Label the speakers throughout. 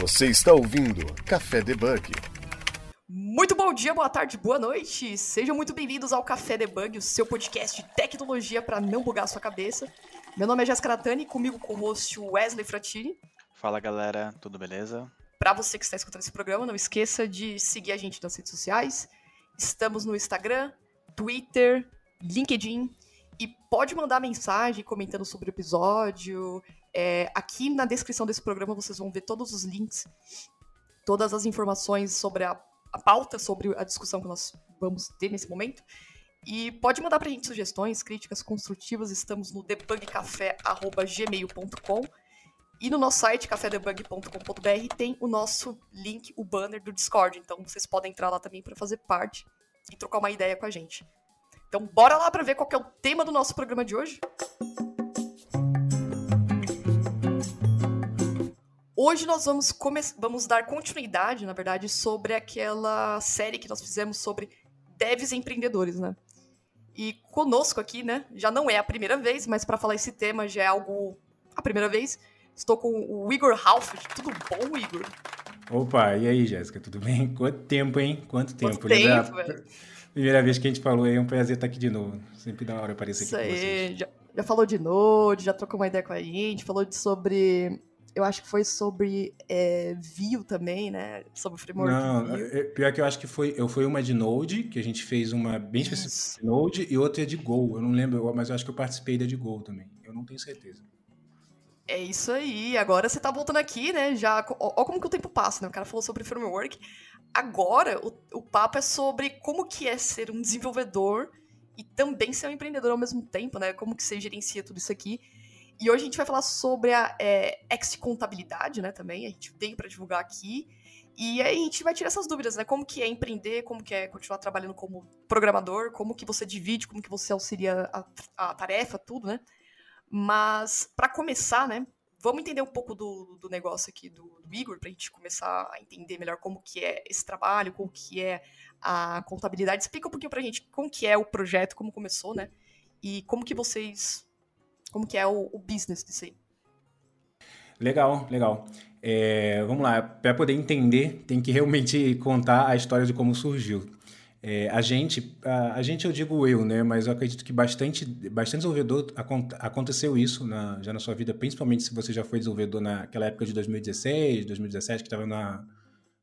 Speaker 1: Você está ouvindo Café Debug.
Speaker 2: Muito bom dia, boa tarde, boa noite. Sejam muito bem-vindos ao Café Debug, o seu podcast de tecnologia para não bugar a sua cabeça. Meu nome é Jéssica Natani, comigo com o host Wesley Fratini.
Speaker 3: Fala galera, tudo beleza?
Speaker 2: Para você que está escutando esse programa, não esqueça de seguir a gente nas redes sociais. Estamos no Instagram, Twitter, LinkedIn e pode mandar mensagem comentando sobre o episódio, é, aqui na descrição desse programa vocês vão ver todos os links, todas as informações sobre a, a pauta, sobre a discussão que nós vamos ter nesse momento. E pode mandar pra gente sugestões, críticas construtivas. Estamos no debugcafé.gmail.com e no nosso site, cafedebug.com.br, tem o nosso link, o banner do Discord. Então vocês podem entrar lá também para fazer parte e trocar uma ideia com a gente. Então bora lá para ver qual é o tema do nosso programa de hoje? Hoje nós vamos, vamos dar continuidade, na verdade, sobre aquela série que nós fizemos sobre devs empreendedores, né? E conosco aqui, né, já não é a primeira vez, mas para falar esse tema já é algo a primeira vez. Estou com o Igor Halford. Tudo bom, Igor?
Speaker 4: Opa, e aí, Jéssica, tudo bem? Quanto tempo, hein? Quanto tempo?
Speaker 2: Quanto tempo, velho?
Speaker 4: Primeira vez que a gente falou aí, é um prazer estar aqui de novo. Sempre dá uma hora aparecer
Speaker 2: Isso
Speaker 4: aqui
Speaker 2: aí,
Speaker 4: com vocês.
Speaker 2: Já, já falou de Node, já trocou uma ideia com a gente, falou de sobre eu acho que foi sobre é, Vue também, né? Sobre o framework
Speaker 4: Não,
Speaker 2: Vue.
Speaker 4: é, pior que eu acho que foi, eu foi uma de Node, que a gente fez uma bem específica de Node, e outra de Go. Eu não lembro, mas eu acho que eu participei da de Go também. Eu não tenho certeza.
Speaker 2: É isso aí. Agora você tá voltando aqui, né? Já, ó, ó como que o tempo passa, né? O cara falou sobre framework. Agora o, o papo é sobre como que é ser um desenvolvedor e também ser um empreendedor ao mesmo tempo, né? Como que você gerencia tudo isso aqui. E hoje a gente vai falar sobre a é, ex-contabilidade, né, também. A gente veio para divulgar aqui. E aí a gente vai tirar essas dúvidas, né? Como que é empreender, como que é continuar trabalhando como programador, como que você divide, como que você auxilia a, a tarefa, tudo, né? Mas, para começar, né, vamos entender um pouco do, do negócio aqui do, do Igor, para a gente começar a entender melhor como que é esse trabalho, como que é a contabilidade. Explica um pouquinho para a gente como que é o projeto, como começou, né? E como que vocês como que é o, o business disso aí?
Speaker 4: Legal, legal. É, vamos lá, para poder entender, tem que realmente contar a história de como surgiu. É, a gente, a, a, gente eu digo eu, né? Mas eu acredito que bastante, bastante desenvolvedor aconteceu isso na, já na sua vida, principalmente se você já foi desenvolvedor naquela época de 2016, 2017, que estava na,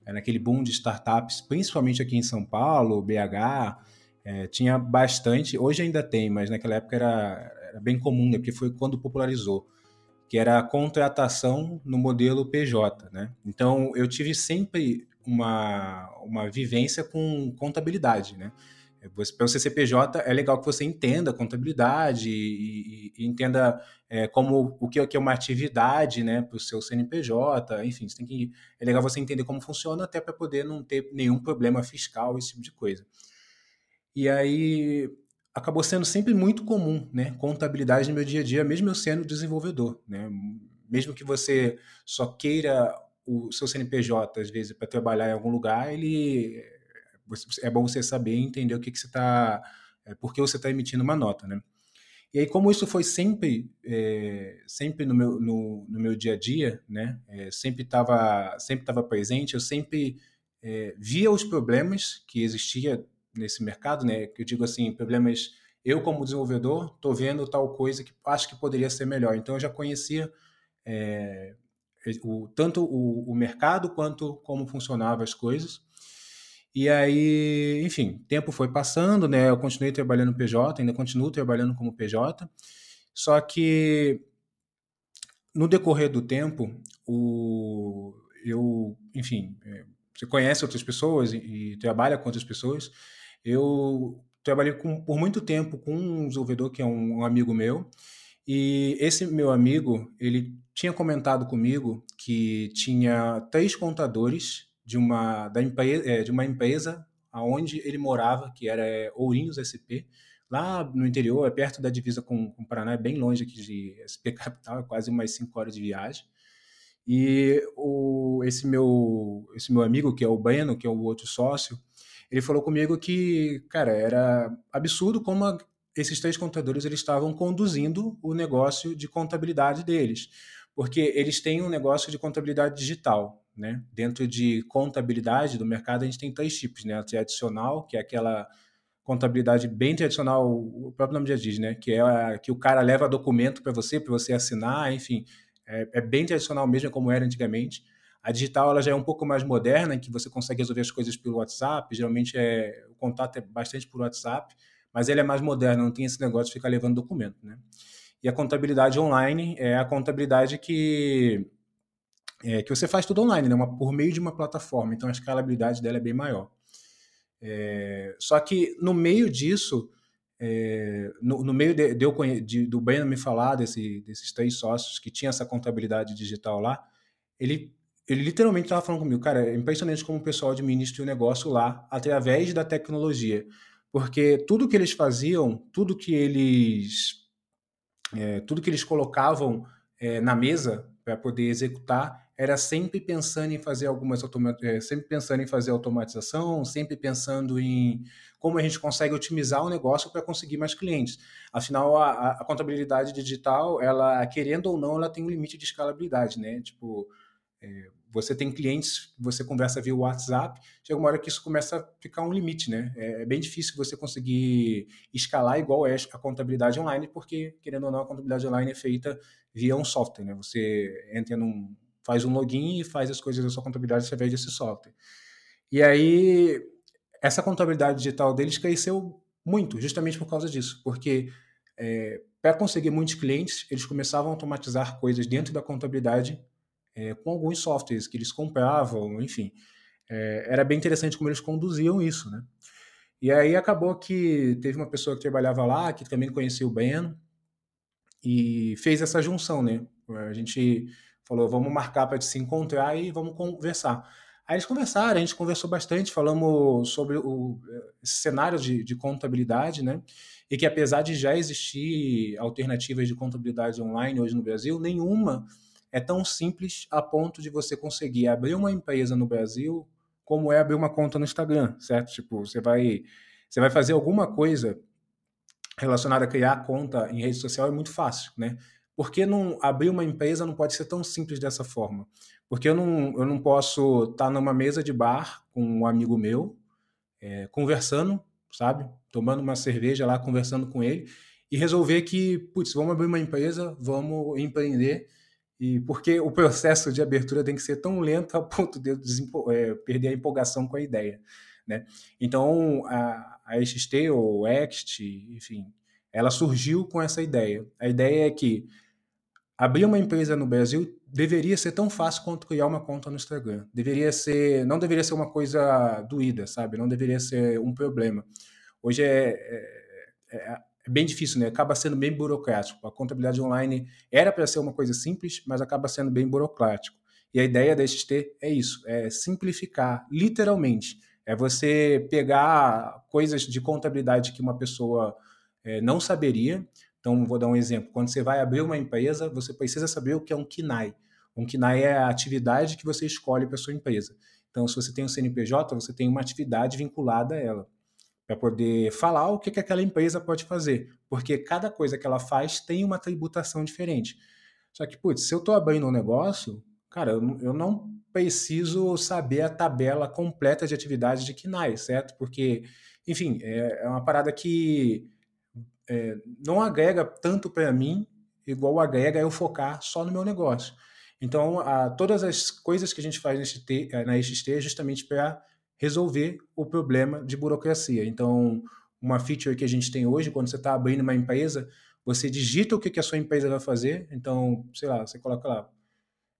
Speaker 4: é, naquele boom de startups, principalmente aqui em São Paulo, BH, é, tinha bastante. Hoje ainda tem, mas naquela época era, era bem comum, né? Porque foi quando popularizou, que era a contratação no modelo PJ, né? Então, eu tive sempre uma, uma vivência com contabilidade, né? Para você ser PJ, é legal que você entenda contabilidade e, e, e entenda é, como o que, é uma atividade né, para o seu CNPJ, enfim, tem que, é legal você entender como funciona até para poder não ter nenhum problema fiscal, esse tipo de coisa. E aí, acabou sendo sempre muito comum, né? Contabilidade no meu dia a dia, mesmo eu sendo desenvolvedor, né? Mesmo que você só queira o seu CNPJ, às vezes, para trabalhar em algum lugar, ele é bom você saber entender o que, que você está, é, por que você está emitindo uma nota, né? E aí, como isso foi sempre, é, sempre no meu, no, no, meu dia a dia, né? É, sempre estava sempre tava presente, eu sempre é, via os problemas que existia nesse mercado, né? Eu digo assim, problemas. Eu como desenvolvedor estou vendo tal coisa que acho que poderia ser melhor. Então eu já conhecia é, o, tanto o, o, mercado quanto como funcionavam as coisas. E aí, enfim, tempo foi passando, né? Eu continuei trabalhando PJ, ainda continuo trabalhando como PJ. Só que no decorrer do tempo, o, eu, enfim, é, você conhece outras pessoas e, e trabalha com outras pessoas. Eu trabalhei com, por muito tempo com um desenvolvedor que é um, um amigo meu, e esse meu amigo, ele tinha comentado comigo que tinha três contadores de uma, da empresa, é, de uma empresa aonde ele morava, que era é, Ourinhos SP, lá no interior, é perto da divisa com, com o Paraná, é bem longe aqui de SP Capital, é quase umas cinco horas de viagem. E o, esse, meu, esse meu amigo, que é o Breno, que é o outro sócio, ele falou comigo que, cara, era absurdo como a, esses três contadores eles estavam conduzindo o negócio de contabilidade deles, porque eles têm um negócio de contabilidade digital, né? Dentro de contabilidade do mercado, a gente tem três tipos, né? A tradicional, que é aquela contabilidade bem tradicional, o próprio nome já diz, né? Que é a, que o cara leva documento para você, para você assinar, enfim, é, é, bem tradicional mesmo, como era antigamente. A digital ela já é um pouco mais moderna, em que você consegue resolver as coisas pelo WhatsApp, geralmente é, o contato é bastante por WhatsApp, mas ele é mais moderno, não tem esse negócio de ficar levando documento, né? E a contabilidade online é a contabilidade que é, que você faz tudo online, né? Uma, por meio de uma plataforma, então a escalabilidade dela é bem maior. É, só que no meio disso, é, no, no, meio de, de, eu, de, do Breno me falar desse, desses três sócios que tinham essa contabilidade digital lá, ele, ele literalmente estava falando comigo, cara, é impressionante como o pessoal administra o negócio lá através da tecnologia. Porque tudo que eles faziam, tudo que eles, é, tudo que eles colocavam é, na mesa para poder executar era sempre pensando em fazer algumas é, sempre pensando em fazer automatização, sempre pensando em como a gente consegue otimizar o negócio para conseguir mais clientes. Afinal, a, a, contabilidade digital, ela querendo ou não, ela tem um limite de escalabilidade, né? Tipo, é, você tem clientes, você conversa via WhatsApp, chega uma hora que isso começa a ficar um limite, né? É, é bem difícil você conseguir escalar igual é a contabilidade online, porque, querendo ou não, a contabilidade online é feita via um software, né? Você entra num faz um login e faz as coisas da sua contabilidade através desse software. E aí, essa contabilidade digital deles cresceu muito, justamente por causa disso, porque é, para conseguir muitos clientes, eles começavam a automatizar coisas dentro da contabilidade é, com alguns softwares que eles compravam, enfim. É, era bem interessante como eles conduziam isso, né? E aí acabou que teve uma pessoa que trabalhava lá, que também conhecia o Ben, e fez essa junção, né? A gente falou, vamos marcar para se encontrar e vamos conversar. Aí eles conversaram, a gente conversou bastante, falamos sobre o cenário de, de, contabilidade, né? E que apesar de já existir alternativas de contabilidade online hoje no Brasil, nenhuma é tão simples a ponto de você conseguir abrir uma empresa no Brasil como é abrir uma conta no Instagram, certo? Tipo, você vai, você vai fazer alguma coisa relacionada a criar conta em rede social é muito fácil, né? Por que não abrir uma empresa não pode ser tão simples dessa forma? Porque eu não, eu não posso estar numa mesa de bar com um amigo meu, é, conversando, sabe? Tomando uma cerveja lá, conversando com ele, e resolver que, putz, vamos abrir uma empresa, vamos empreender, e porque o processo de abertura tem que ser tão lento a ponto de eu é, perder a empolgação com a ideia. Né? Então, a, a XT ou Ext, enfim, ela surgiu com essa ideia. A ideia é que abrir uma empresa no Brasil deveria ser tão fácil quanto criar uma conta no Instagram. Deveria ser, não deveria ser uma coisa doída, sabe? Não deveria ser um problema. Hoje é, é, é, é bem difícil, né? Acaba sendo bem burocrático. A contabilidade online era para ser uma coisa simples, mas acaba sendo bem burocrático. E a ideia da XT é isso, é simplificar, literalmente. É você pegar coisas de contabilidade que uma pessoa é, não saberia, então, vou dar um exemplo. Quando você vai abrir uma empresa, você precisa saber o que é um KINAI. Um KINAI é a atividade que você escolhe para sua empresa. Então, se você tem um CNPJ, você tem uma atividade vinculada a ela, para poder falar o que, que aquela empresa pode fazer. Porque cada coisa que ela faz tem uma tributação diferente. Só que, putz, se eu estou abrindo um negócio, cara, eu, eu não preciso saber a tabela completa de atividades de KINAI, certo? Porque, enfim, é, é uma parada que é, não agrega tanto para mim igual agrega eu focar só no meu negócio. Então, a, todas as coisas que a gente faz neste, é, na XT é justamente para resolver o problema de burocracia. Então, uma feature que a gente tem hoje, quando você está abrindo uma empresa, você digita o que, que a sua empresa vai fazer. Então, sei lá, você coloca lá,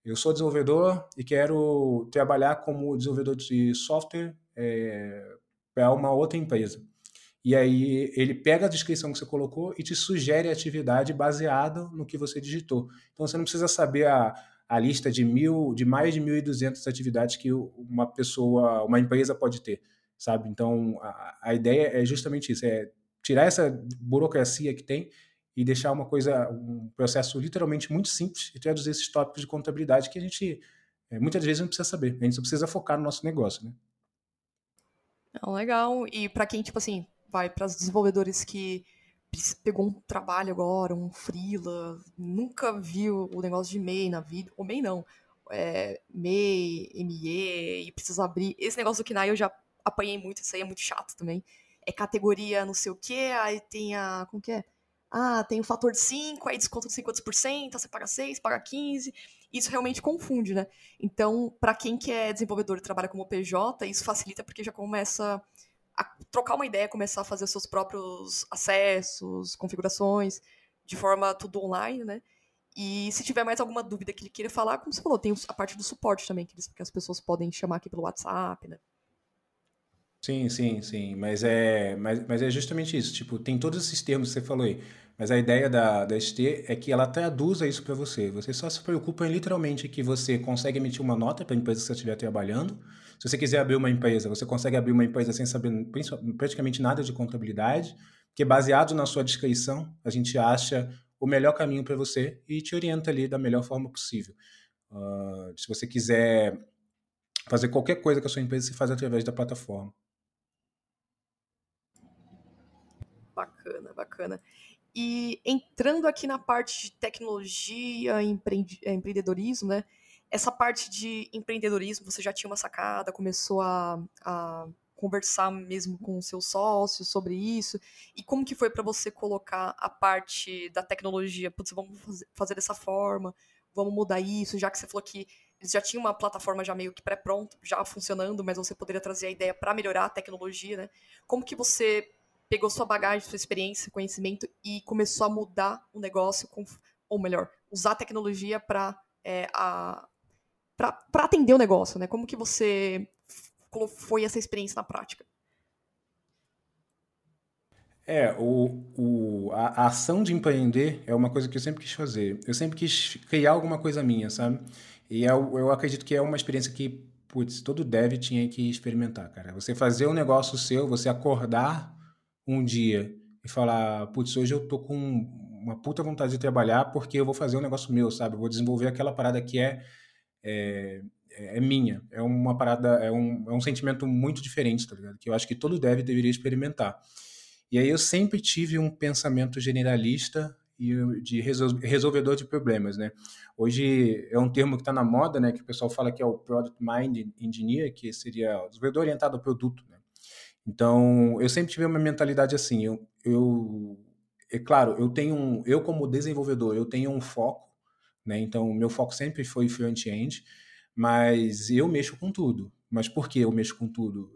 Speaker 4: eu sou desenvolvedor e quero trabalhar como desenvolvedor de software é, para uma outra empresa. E aí ele pega a descrição que você colocou e te sugere a atividade baseada no que você digitou. Então você não precisa saber a, a lista de mil, de mais de 1.200 atividades que uma pessoa, uma empresa pode ter, sabe? Então a, a ideia é justamente isso, é tirar essa burocracia que tem e deixar uma coisa, um processo literalmente muito simples e traduzir esses tópicos de contabilidade que a gente é, muitas vezes não precisa saber, a gente só precisa focar no nosso negócio, né?
Speaker 2: legal. E para quem, tipo assim, vai para os desenvolvedores que pegou um trabalho agora, um freela, nunca viu o negócio de MEI na vida, ou MEI não, é, MEI, ME, e precisa abrir. Esse negócio do KNAI eu já apanhei muito, isso aí é muito chato também. É categoria não sei o quê, aí tem a. Como que é? Ah, tem o fator de 5, aí desconto de 50%, você paga 6, paga 15. Isso realmente confunde, né? Então, para quem que é desenvolvedor e trabalha como PJ, isso facilita porque já começa trocar uma ideia, começar a fazer seus próprios acessos, configurações, de forma tudo online, né? E se tiver mais alguma dúvida que ele queira falar, como você falou, tem a parte do suporte também, que, que as pessoas podem chamar aqui pelo WhatsApp, né?
Speaker 4: Sim, sim, sim. Mas é, mas, mas é justamente isso. Tipo, tem todos esses termos que você falou aí. Mas a ideia da, da ST é que ela traduza isso para você. Você só se preocupa em literalmente que você consegue emitir uma nota para a empresa que você estiver trabalhando. Se você quiser abrir uma empresa, você consegue abrir uma empresa sem saber praticamente nada de contabilidade, porque baseado na sua descrição, a gente acha o melhor caminho para você e te orienta ali da melhor forma possível. Uh, se você quiser fazer qualquer coisa com a sua empresa, você faz através da plataforma.
Speaker 2: Bacana, bacana. E entrando aqui na parte de tecnologia, é, empreendedorismo, né? Essa parte de empreendedorismo, você já tinha uma sacada, começou a, a conversar mesmo com seus sócios sobre isso? E como que foi para você colocar a parte da tecnologia? Putz, vamos fazer dessa forma, vamos mudar isso, já que você falou que eles já tinham uma plataforma já meio que pré-pronta, já funcionando, mas você poderia trazer a ideia para melhorar a tecnologia, né? Como que você pegou sua bagagem, sua experiência, conhecimento e começou a mudar o negócio, com, ou melhor, usar a tecnologia para é, para atender o negócio, né? Como que você foi essa experiência na prática?
Speaker 4: É, o, o, a, a, ação de empreender é uma coisa que eu sempre quis fazer. Eu sempre quis criar alguma coisa minha, sabe? E eu, eu acredito que é uma experiência que, putz, todo dev tinha que experimentar, cara. Você fazer um negócio seu, você acordar um dia e falar, putz, hoje eu tô com uma puta vontade de trabalhar porque eu vou fazer um negócio meu, sabe? Eu vou desenvolver aquela parada que é, é, é minha. É uma parada, é um, é um sentimento muito diferente, tá ligado? Que eu acho que todo dev deveria experimentar. E aí eu sempre tive um pensamento generalista e de resolvedor de problemas, né? Hoje é um termo que está na moda, né? Que o pessoal fala que é o Product Mind Engineer, que seria o desenvolvedor orientado ao produto, né? Então, eu sempre tive uma mentalidade assim. Eu, eu é claro, eu tenho um, eu como desenvolvedor, eu tenho um foco, né? Então, meu foco sempre foi front-end, mas eu mexo com tudo. Mas por que eu mexo com tudo?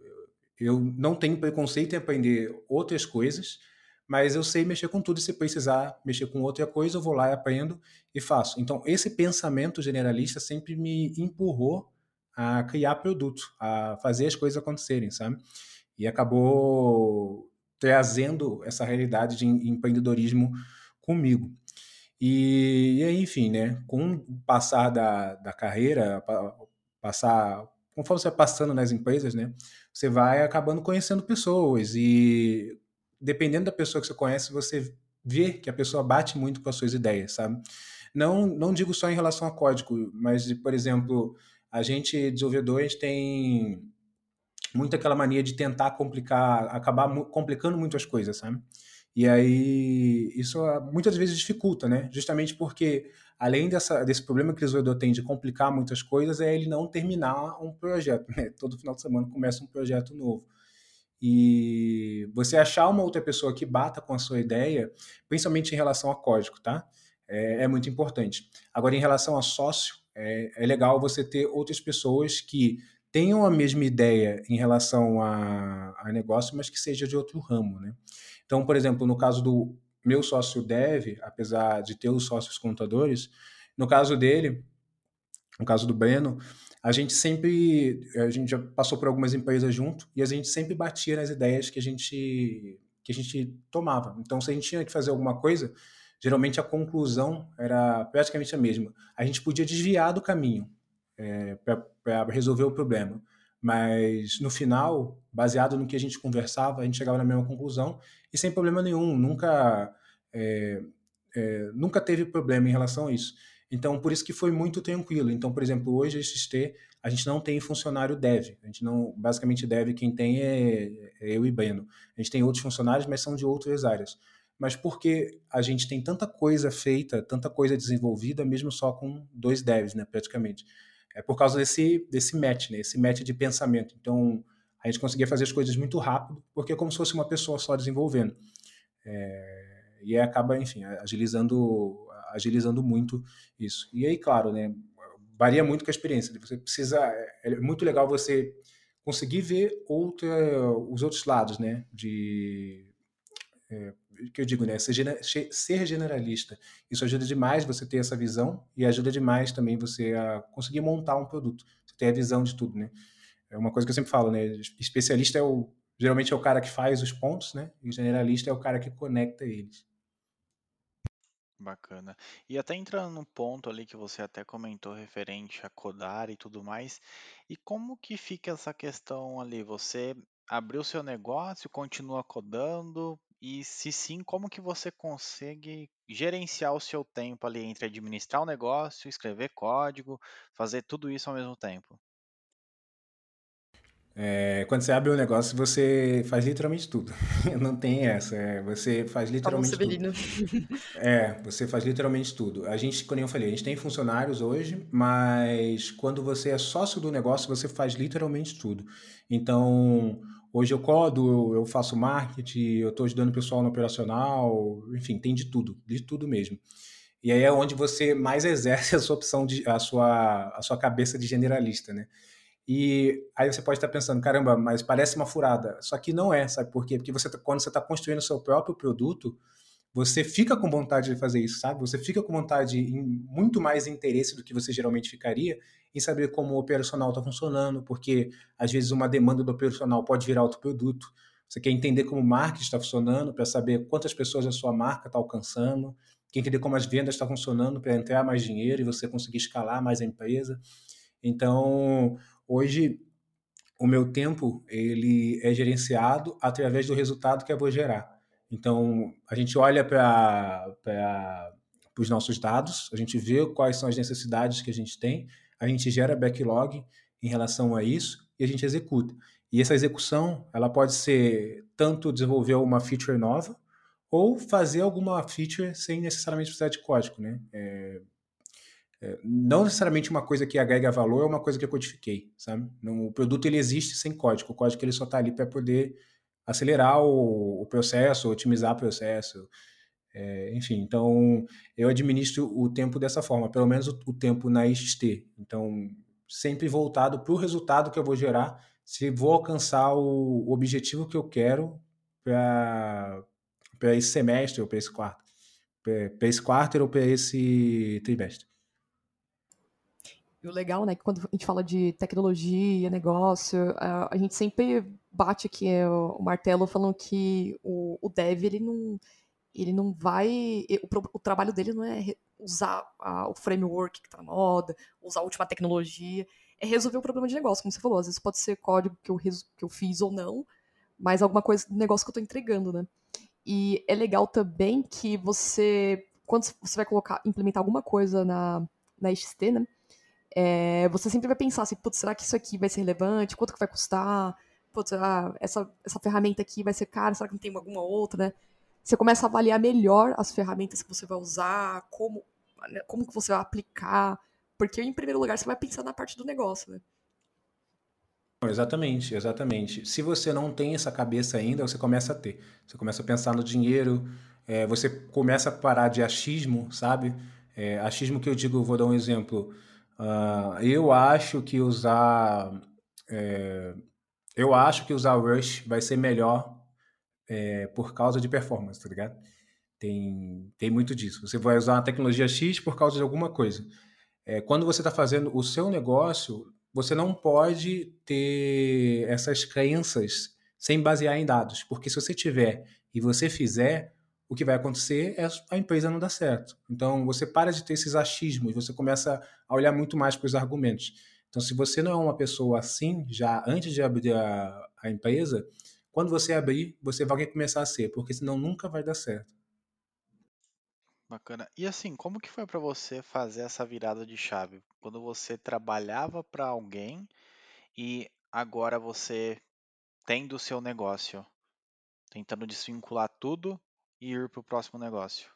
Speaker 4: Eu não tenho preconceito em aprender outras coisas, mas eu sei mexer com tudo e se precisar mexer com outra coisa, eu vou lá e aprendo e faço. Então, esse pensamento generalista sempre me empurrou a criar produto, a fazer as coisas acontecerem, sabe? e acabou trazendo essa realidade de empreendedorismo comigo. E, e enfim, né, com o passar da, da carreira, passar, conforme você vai passando nas empresas, né, você vai acabando conhecendo pessoas e dependendo da pessoa que você conhece, você vê que a pessoa bate muito com as suas ideias, sabe? Não, não digo só em relação a código, mas, por exemplo, a gente, desenvolvedores, tem muito aquela mania de tentar complicar, acabar complicando muito as coisas, sabe? E aí isso ah, muitas vezes dificulta, né? Justamente porque além dessa, desse problema que o desenvolvedor tem de complicar muitas coisas, é ele não terminar um projeto, né? Todo final de semana começa um projeto novo. E você achar uma outra pessoa que bata com a sua ideia, principalmente em relação a código, tá? É, é muito importante. Agora, em relação a sócio, é, é legal você ter outras pessoas que tenham a mesma ideia em relação a, a negócio, mas que seja de outro ramo, né? Então, por exemplo, no caso do meu sócio Dev, apesar de ter os sócios contadores, no caso dele, no caso do Breno, a gente sempre, a gente já passou por algumas empresas junto e a gente sempre batia nas ideias que a gente que a gente tomava. Então, se a gente tinha que fazer alguma coisa, geralmente a conclusão era praticamente a mesma. A gente podia desviar do caminho, é, para resolver o problema. Mas no final, baseado no que a gente conversava, a gente chegava na mesma conclusão e sem problema nenhum, nunca é, é, nunca teve problema em relação a isso. Então, por isso que foi muito tranquilo. Então, por exemplo, hoje a XT, a gente não tem funcionário dev. A gente não, basicamente dev quem tem é, é eu e Breno. A gente tem outros funcionários, mas são de outras áreas. Mas porque a gente tem tanta coisa feita, tanta coisa desenvolvida, mesmo só com dois devs, né, praticamente. é por causa desse, desse match, né? Esse match de pensamento. Então, a gente conseguia fazer as coisas muito rápido, porque é como se fosse uma pessoa só desenvolvendo. É, e aí acaba, enfim, agilizando, agilizando muito isso. E aí, claro, né? Varia muito com a experiência. Você precisa. É muito legal você conseguir ver outra, os outros lados, né? De é, que eu digo, né? Ser, ser generalista. Isso ajuda demais você ter essa visão e ajuda demais também você a conseguir montar um produto. Você ter a visão de tudo, né? É uma coisa que eu sempre falo, né? Especialista é o geralmente é o cara que faz os pontos, né? E o generalista é o cara que conecta eles.
Speaker 3: Bacana. E até entrando no ponto ali que você até comentou referente a codar e tudo mais, e como que fica essa questão ali? Você abriu seu negócio, continua codando, e se sim, como que você consegue gerenciar o seu tempo ali entre administrar o negócio, escrever código, fazer tudo isso ao mesmo tempo?
Speaker 4: É, quando você abre um negócio, você faz literalmente tudo. Não tem essa. É, você faz literalmente tudo. É, você faz literalmente tudo. A gente, como eu falei, a gente tem funcionários hoje, mas quando você é sócio do negócio, você faz literalmente tudo. Então, hoje eu codo, eu faço marketing, eu estou ajudando o pessoal no operacional, enfim, tem de tudo, de tudo mesmo. E aí é onde você mais exerce a sua opção de a sua a sua cabeça de generalista, né? E aí você pode estar pensando, caramba, mas parece uma furada. Só que não é, sabe por quê? Porque você, tá, quando você está construindo o seu próprio produto, você fica com vontade de fazer isso, sabe? Você fica com vontade, em muito mais interesse do que você geralmente ficaria, em saber como o operacional está funcionando, porque às vezes uma demanda do operacional pode virar outro produto. Você quer entender como o marketing está funcionando, para saber quantas pessoas a sua marca está alcançando, quer entender como as vendas estão funcionando para entrar mais dinheiro e você conseguir escalar mais a empresa. Então, Hoje, o meu tempo ele é gerenciado através do resultado que eu vou gerar. Então, a gente olha para os nossos dados, a gente vê quais são as necessidades que a gente tem, a gente gera backlog em relação a isso e a gente executa. E essa execução, ela pode ser tanto desenvolver uma feature nova ou fazer alguma feature sem necessariamente precisar de código, né? É, não necessariamente uma coisa que agrega valor é uma coisa que eu codifiquei, sabe? Não, o produto ele existe sem código, o código ele só está ali para poder acelerar o, o, processo, otimizar o processo, é, enfim. Então, eu administro o tempo dessa forma, pelo menos o, o tempo na XT. Então, sempre voltado para o resultado que eu vou gerar, se vou alcançar o, o objetivo que eu quero para esse semestre ou para esse quarto, para esse quarto ou para esse trimestre.
Speaker 2: E o legal, né, que quando a gente fala de tecnologia, negócio, a, gente sempre bate aqui é, o, martelo falando que o, o dev, ele não, ele não vai... O, o trabalho dele não é usar a, o framework que está na moda, usar a última tecnologia, é resolver o problema de negócio, como você falou. Às vezes pode ser código que eu, que eu fiz ou não, mas alguma coisa do negócio que eu estou entregando, né? E é legal também que você, quando você vai colocar, implementar alguma coisa na, na XT, né? É, você sempre vai pensar assim, putz, será que isso aqui vai ser relevante? Quanto que vai custar? Putz, ah, essa, essa ferramenta aqui vai ser cara? Será que não tem alguma outra, né? Você começa a avaliar melhor as ferramentas que você vai usar, como, né, como que você vai aplicar, porque em primeiro lugar você vai pensar na parte do negócio, né?
Speaker 4: Exatamente, exatamente. Se você não tem essa cabeça ainda, você começa a ter. Você começa a pensar no dinheiro, é, você começa a parar de achismo, sabe? É, achismo que eu digo, vou dar um exemplo. Uh, eu acho que usar. É, eu acho que usar Rush vai ser melhor é, por causa de performance, tá ligado? Tem, tem muito disso. Você vai usar uma tecnologia X por causa de alguma coisa. É, quando você está fazendo o seu negócio, você não pode ter essas crenças sem basear em dados, porque se você tiver e você fizer, o que vai acontecer é a empresa não dar certo. Então, você para de ter esses achismos, você começa a olhar muito mais para os argumentos. Então, se você não é uma pessoa assim, já antes de abrir a, a empresa, quando você abrir, você vai começar a ser, porque senão nunca vai dar certo.
Speaker 3: Bacana. E assim, como que foi para você fazer essa virada de chave? Quando você trabalhava para alguém e agora você tem do seu negócio, tentando desvincular tudo e ir para o próximo negócio?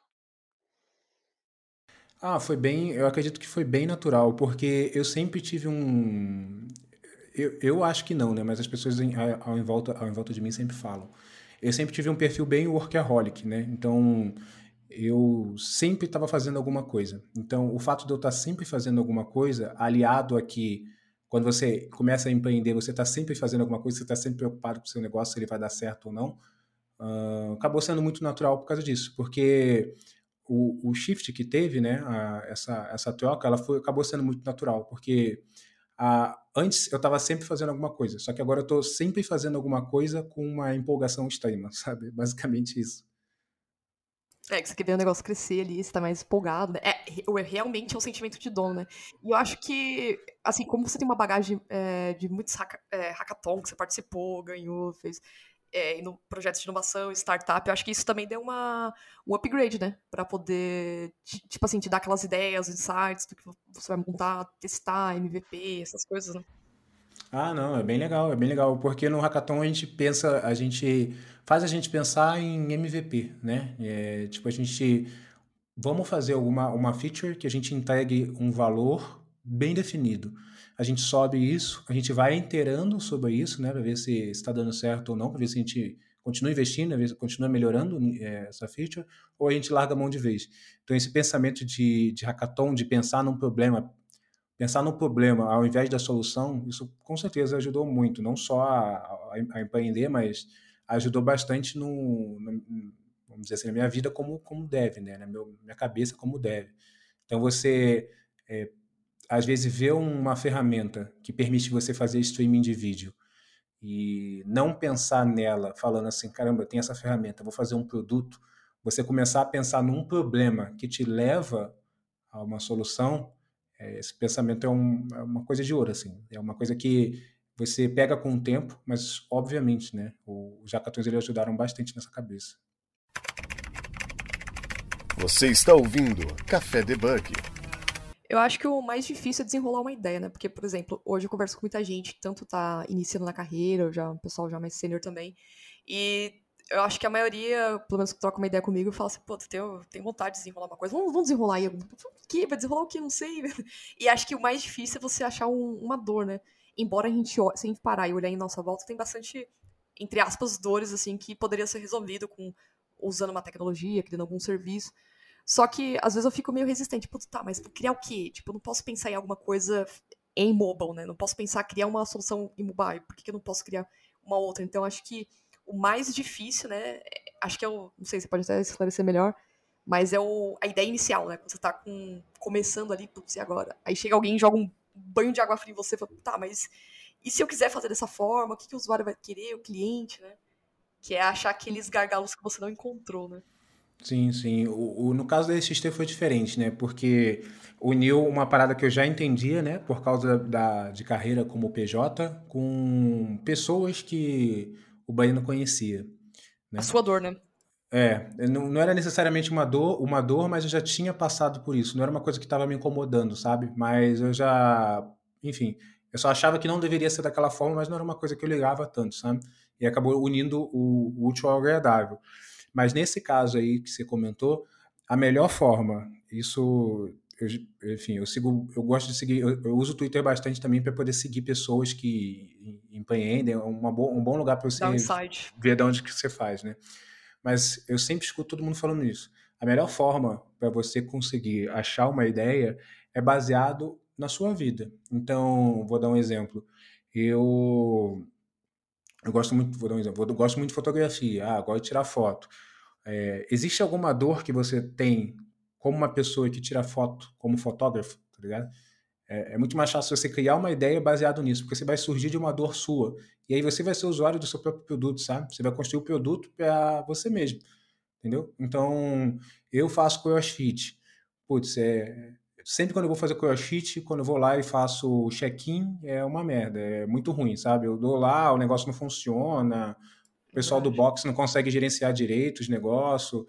Speaker 4: Ah, foi bem, eu acredito que foi bem natural, porque eu sempre tive um. Eu, eu acho que não, né? Mas as pessoas em, ao, em volta, ao em volta de mim sempre falam. Eu sempre tive um perfil bem workaholic, né? Então, eu sempre estava fazendo alguma coisa. Então, o fato de eu estar sempre fazendo alguma coisa, aliado a que quando você começa a empreender, você está sempre fazendo alguma coisa, você está sempre preocupado com o seu negócio, se ele vai dar certo ou não, uh, acabou sendo muito natural por causa disso, porque o, o shift que teve, né, a, essa, essa troca, ela foi, acabou sendo muito natural, porque a, antes eu estava sempre fazendo alguma coisa, só que agora eu estou sempre fazendo alguma coisa com uma empolgação extrema, sabe? Basicamente isso.
Speaker 2: É, que você quer ver o negócio crescer ali, você tá mais empolgado, né? É, realmente é um sentimento de dono, né? E eu acho que, assim, como você tem uma bagagem é, de muitos hacka, é, hackathon que você participou, ganhou, fez, é, projetos de inovação, startup, eu acho que isso também deu uma, um upgrade, né? Pra poder, tipo assim, te dar aquelas ideias, insights do que você vai montar, testar, MVP, essas coisas, né?
Speaker 4: Ah, não, é bem legal, é bem legal, porque no hackathon a gente pensa, a gente faz a gente pensar em MVP, né? É, tipo, a gente vamos fazer alguma uma feature que a gente entregue um valor bem definido. A gente sobe isso, a gente vai inteirando sobre isso, né, para ver se está dando certo ou não, para ver se a gente continua investindo, continua melhorando é, essa feature, ou a gente larga a mão de vez. Então, esse pensamento de, de hackathon, de pensar num problema pensar no problema ao invés da solução, isso com certeza ajudou muito, não só a, a, a empreender, mas ajudou bastante no, no, vamos dizer assim, na minha vida como, como deve, né? na meu, minha cabeça como deve. Então você, é, às vezes, vê uma ferramenta que permite você fazer streaming de vídeo e não pensar nela falando assim, caramba, tem essa ferramenta, vou fazer um produto, você começar a pensar num problema que te leva a uma solução, é, esse pensamento é, um, é, uma coisa de ouro, assim. É uma coisa que você pega com o tempo, mas obviamente, né? Os hackathons eles ajudaram bastante nessa cabeça.
Speaker 1: Você está ouvindo Café Debug.
Speaker 2: Eu acho que o mais difícil é desenrolar uma ideia, né? Porque, por exemplo, hoje eu converso com muita gente, tanto tá iniciando na carreira, já o pessoal já mais sênior também, e eu acho que a maioria, pelo menos que troca uma ideia comigo, fala assim, pô, tu tem, tem vontade de desenrolar uma coisa, vamos, vamos desenrolar aí. O que? Vai desenrolar o que? Não sei. E acho que o mais difícil é você achar um, uma dor, né? Embora a gente, sem parar e olhar em nossa volta, tem bastante, entre aspas, dores, assim, que poderia ser resolvido com usando uma tecnologia, criando algum serviço. Só que, às vezes, eu fico meio resistente. Putz, tá, mas criar o quê? Tipo, eu não posso pensar em alguma coisa em mobile, né? Não posso pensar criar uma solução em mobile. Por que, que eu não posso criar uma outra? Então, acho que o mais difícil, né? Acho que é o. Não sei, você pode até esclarecer melhor. Mas é o, a ideia inicial, né? Quando você tá com, começando ali, putz, e agora? Aí chega alguém e joga um banho de água fria em você fala, tá, mas e se eu quiser fazer dessa forma? O que, que o usuário vai querer, o cliente, né? Que é achar aqueles gargalos que você não encontrou, né?
Speaker 4: Sim, sim. O, o, no caso da XT foi diferente, né? Porque uniu uma parada que eu já entendia, né? Por causa da, de carreira como PJ, com pessoas que o Bahia não conhecia.
Speaker 2: Né? A sua dor, né?
Speaker 4: É, não, não, era necessariamente uma dor, uma dor, mas eu já tinha passado por isso. Não era uma coisa que estava me incomodando, sabe? Mas eu já, enfim, eu só achava que não deveria ser daquela forma, mas não era uma coisa que eu ligava tanto, sabe? E acabou unindo o, o útil ao agradável. Mas nesse caso aí que você comentou, a melhor forma, isso eu, enfim, eu sigo, eu gosto de seguir, eu, eu uso o Twitter bastante também para poder seguir pessoas que empreendem, é uma bo, um bom lugar para você
Speaker 2: Downside.
Speaker 4: ver de onde que você faz, né? Mas eu sempre escuto todo mundo falando isso. A melhor forma para você conseguir achar uma ideia é baseado na sua vida. Então, vou dar um exemplo. Eu eu gosto muito, vou dar um exemplo, eu gosto muito de fotografia, ah, gosto de tirar foto. É, existe alguma dor que você tem como uma pessoa que tira foto como fotógrafo, tá ligado? É, é, muito mais fácil você criar uma ideia baseado nisso, porque você vai surgir de uma dor sua. E aí você vai ser usuário do seu próprio produto, sabe? Você vai construir o produto para você mesmo, entendeu? Então, eu faço crossfit. Putz, é, sempre quando eu vou fazer crossfit, quando eu vou lá e faço check-in, é uma merda, é muito ruim, sabe? Eu dou lá, o negócio não funciona, o pessoal do box não consegue gerenciar direito os negócios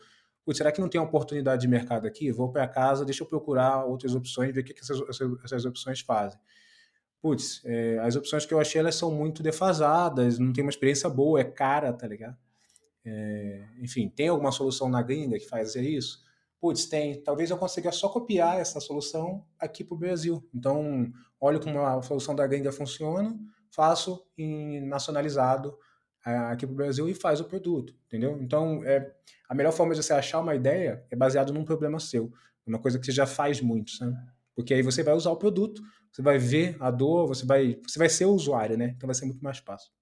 Speaker 4: Putz, será que não tem oportunidade de mercado aqui? Vou para casa, deixa eu procurar outras opções, ver o que, que essas, essas opções fazem. Putz, é, as opções que eu achei elas são muito defasadas, não tem uma experiência boa, é cara, tá ligado? É, enfim, tem alguma solução na gringa que faz isso? Putz, tem, talvez eu consiga só copiar essa solução aqui para o Brasil. Então, olho como a solução da gringa funciona, faço em nacionalizado é, aqui para o Brasil e faz o produto, entendeu? Então, é, a melhor forma de você achar uma ideia é baseado num problema seu, uma coisa que você já faz muito? Porque aí você vai usar o produto, você vai ver a dor, você vai, você vai ser o usuário, né? Então vai ser muito mais fácil.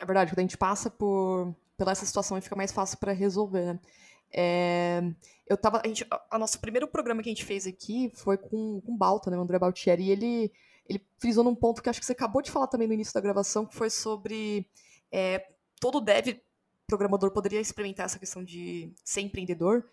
Speaker 2: É verdade, quando a gente passa por pela essa situação fica mais fácil para resolver, né? É, eu tava. A, gente, a, a, nosso primeiro programa que a gente fez aqui foi com, com o Balta, né? O André Baltieri, e ele, ele frisou num ponto que acho que você acabou de falar também no início da gravação, que foi sobre é, todo dev programador poderia experimentar essa questão de ser empreendedor.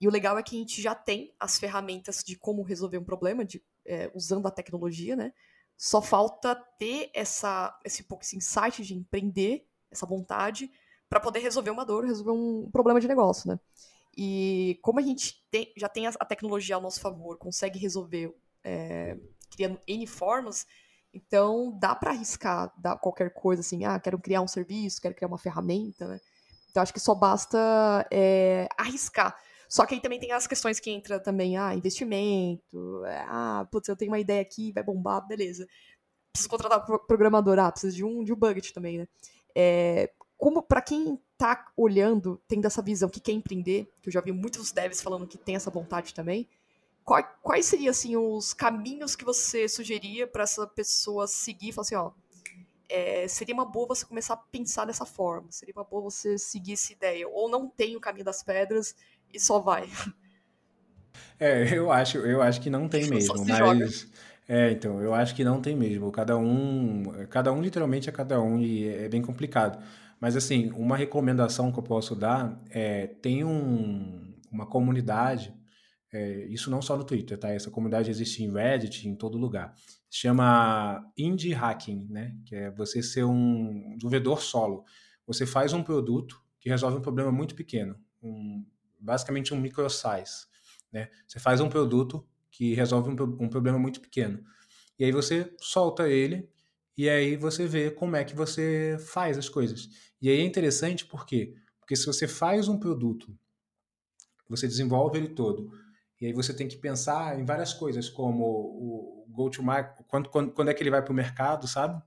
Speaker 2: E o legal é que a gente já tem as ferramentas de como resolver um problema, de, é, usando a tecnologia, né? Só falta ter essa, esse esse insight de empreender, essa vontade, para poder resolver uma dor, resolver um problema de negócio, né? E como a gente tem, já tem a, tecnologia ao nosso favor, consegue resolver é, criando N formas, então dá para arriscar dar qualquer coisa assim, ah, quero criar um serviço, quero criar uma ferramenta, né? Então acho que só basta é, arriscar. Só que aí também tem as questões que entra também, ah, investimento, é, ah, putz, eu tenho uma ideia aqui, vai bombar, beleza. Preciso contratar um programador, ah, preciso de um, de um budget também, né? É, como para quem tá olhando, tendo essa visão que quer empreender, que eu já vi muitos devs falando que tem essa vontade também, quais, quais seriam assim os caminhos que você sugeria para essa pessoa seguir, falar assim, ó, é, seria uma boa você começar a pensar dessa forma, seria uma boa você seguir essa ideia, ou não tem o caminho das pedras e só vai.
Speaker 4: É, eu acho, eu acho que não tem mesmo, mas joga. é, então, eu acho que não tem mesmo. Cada um, cada um literalmente é cada um e é bem complicado. Mas assim, uma recomendação que eu posso dar é tem um, uma comunidade, é, isso não só no Twitter, tá? Essa comunidade existe em Reddit, em todo lugar. Chama Indie Hacking, né? Que é você ser um desenvolvedor solo. Você faz um produto que resolve um problema muito pequeno, um, basicamente um microsize. Né? Você faz um produto que resolve um, um problema muito pequeno. E aí você solta ele e aí você vê como é que você faz as coisas. E aí é interessante por quê? Porque se você faz um produto, você desenvolve ele todo, e aí você tem que pensar em várias coisas, como o go-to-market, quando, quando, quando, é que ele vai para o mercado, sabe?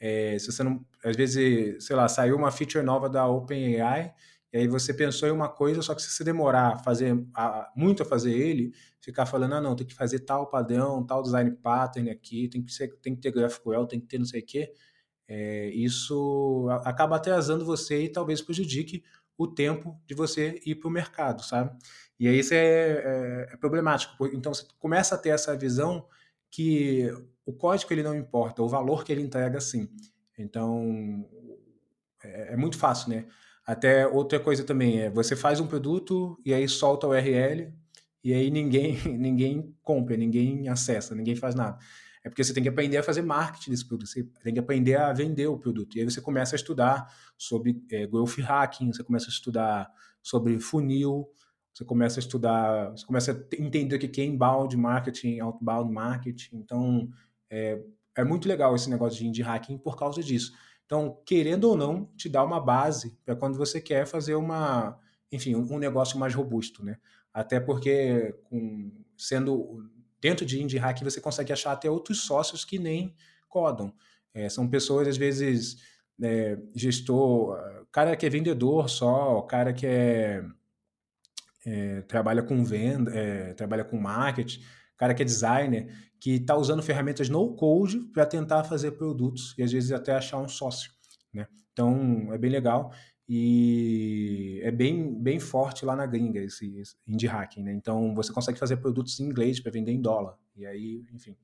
Speaker 4: É, se você não, às vezes, sei lá, saiu uma feature nova da OpenAI e aí você pensou em uma coisa, só que se você demorar a fazer, a, muito a fazer ele, ficar falando, ah, não, tem que fazer tal padrão, tal design pattern aqui, tem que, ser, tem que ter GraphQL, tem que ter não sei o quê, é, isso acaba atrasando você e talvez prejudique o tempo de você ir para o mercado, sabe? E aí isso é, é, é, problemático. Então você começa a ter essa visão que o código ele não importa, o valor que ele entrega sim. Então é, é muito fácil, né? Até outra coisa também é, você faz um produto e aí solta o URL e aí ninguém ninguém compra, ninguém acessa, ninguém faz nada. É porque você tem que aprender a fazer marketing desse produto, você tem que aprender a vender o produto. E aí você começa a estudar sobre é, growth hacking, você começa a estudar sobre funil, você começa a estudar, você começa a entender o que é inbound marketing, outbound marketing. Então, é, é muito legal esse negócio de indie hacking por causa disso. Então, querendo ou não, te dá uma base para quando você quer fazer uma, enfim, um negócio mais robusto, né? Até porque, com, sendo dentro de Indie Hack, você consegue achar até outros sócios que nem codam. É, são pessoas, às vezes, é, gestor, cara que é vendedor só, cara que é, é trabalha com venda, é, trabalha com marketing, cara que é designer, que está usando ferramentas no code para tentar fazer produtos e às vezes até achar um sócio, né? Então é bem legal e é bem, bem forte lá na gringa esse, esse indie hacking, né? Então você consegue fazer produtos em inglês para vender em dólar e aí, enfim,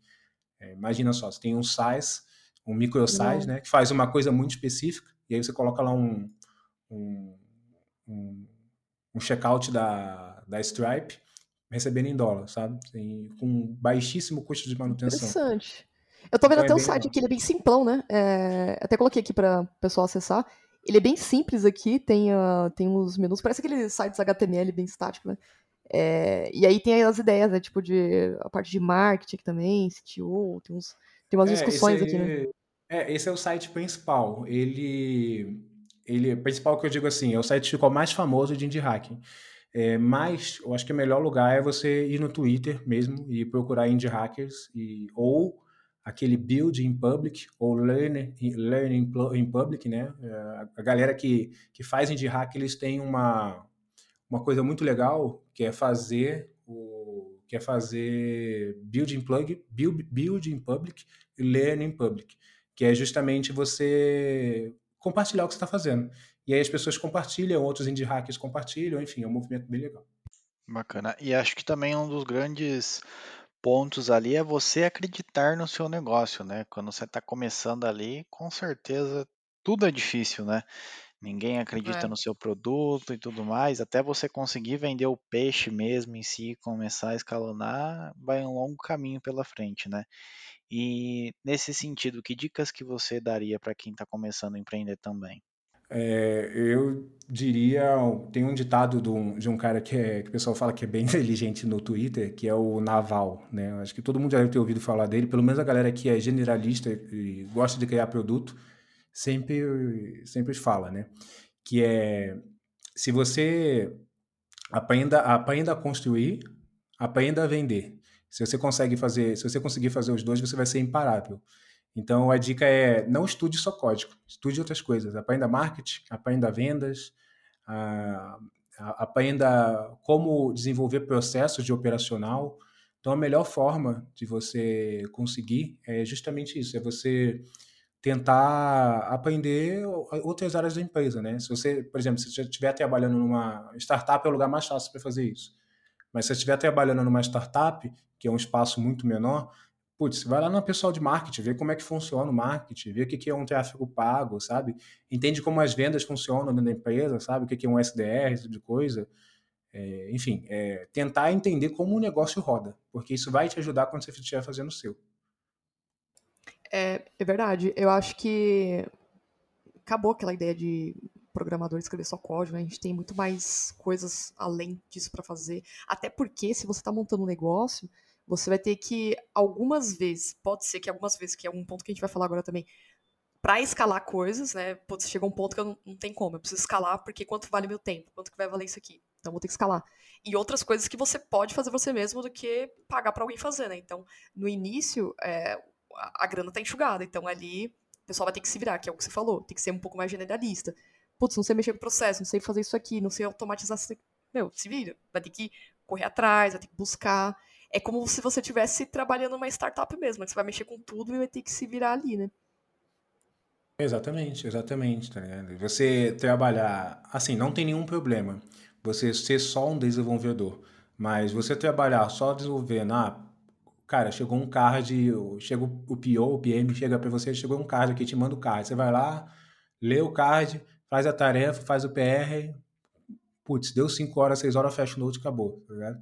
Speaker 4: é, imagina só, você tem um size, um micro size, né? Que faz uma coisa muito específica e aí você coloca lá um um, um, um checkout da, da Stripe recebendo em dólar, sabe? Assim, com baixíssimo custo de manutenção.
Speaker 2: Interessante. Eu tô vendo então, até é o site legal. aqui, ele é bem simplão, né? É, até coloquei aqui para o pessoal acessar. Ele é bem simples aqui, tem, uh, tem uns menus, parece aqueles sites HTML bem estático, né? É, e aí tem as ideias, né? Tipo, de a parte de marketing também, CTO, tem, uns, tem umas é, discussões aqui, né?
Speaker 4: É, esse é o site principal. Ele, ele, principal que eu digo assim, é o site que ficou mais famoso de indie hacking. É, mas eu acho que o melhor lugar é você ir no Twitter mesmo e procurar indie hackers e, ou aquele build in public ou learn, learn in public, né? É, a galera que, que faz indie hack, eles têm uma, uma coisa muito legal que é fazer o que é fazer build in, plug, build, build in public e learn in public, que é justamente você compartilhar o que você está fazendo. E aí as pessoas compartilham, outros indie hackers compartilham, enfim, é um movimento bem legal.
Speaker 3: Bacana. E acho que também um dos grandes pontos ali é você acreditar no seu negócio, né? Quando você está começando ali, com certeza tudo é difícil, né? Ninguém acredita
Speaker 2: É.
Speaker 3: no seu produto e tudo mais. Até você conseguir vender o peixe mesmo em si, começar a escalonar, vai um longo caminho pela frente, né? E nesse sentido, que dicas que você daria para quem está começando a empreender também?
Speaker 4: É, eu diria, tem um ditado de um, de um cara que, é, que o pessoal fala que é bem inteligente no Twitter, que é o Naval, né? Acho que todo mundo já deve ter ouvido falar dele, pelo menos a galera que é generalista e gosta de criar produto, sempre, sempre fala, né? Que é, se você aprenda, aprenda a construir, aprenda a vender. Se você consegue fazer, se você conseguir fazer os dois, você vai ser imparável. Então a dica é não estude só código, estude outras coisas. Aprenda marketing, aprenda vendas, ah, aprenda como desenvolver processos de operacional. Então a melhor forma de você conseguir é justamente isso, é você tentar aprender outras áreas da empresa, né? Se você, por exemplo, se você estiver trabalhando numa startup, é o lugar mais fácil para fazer isso. Mas se você estiver trabalhando numa startup, que é um espaço muito menor, putz, vai lá no pessoal de marketing, vê como é que funciona o marketing, vê o que é um tráfego pago, sabe? Entende como as vendas funcionam dentro da empresa, sabe? O que que é um SDR, esse tipo de coisa. É, enfim, é, tentar entender como o negócio roda, porque isso vai te ajudar quando você estiver fazendo o seu.
Speaker 2: É, é verdade. Eu acho que acabou aquela ideia de programador escrever só código, né? A gente tem muito mais coisas além disso para fazer. Até porque, se você está montando um negócio, você vai ter que, algumas vezes, pode ser que algumas vezes, que é um ponto que a gente vai falar agora também, para escalar coisas, né? Putz, chega um ponto que eu não, não tem como, eu preciso escalar porque quanto vale meu tempo? Quanto que vai valer isso aqui? Então vou ter que escalar. E outras coisas que você pode fazer você mesmo do que pagar para alguém fazer, né? Então, no início, é, a, a grana tá enxugada, então ali o pessoal vai ter que se virar, que é o que você falou, tem que ser um pouco mais generalista. Putz, não sei mexer com processo, não sei fazer isso aqui, não sei automatizar. Meu, se vira. Vai ter que correr atrás, vai ter que buscar. É como se você estivesse trabalhando numa startup mesmo, que você vai mexer com tudo e vai ter que se virar ali, né?
Speaker 4: Exatamente, exatamente, tá ligado? Você trabalhar, assim, não tem nenhum problema você ser só um desenvolvedor, mas você trabalhar só desenvolvendo, ah, cara, chegou um card, chega o PO, o PM chega pra você, chegou um card aqui, te manda o card, você vai lá, lê o card, faz a tarefa, faz o PR, putz, deu 5 horas, 6 horas, fecha o note, acabou, tá ligado?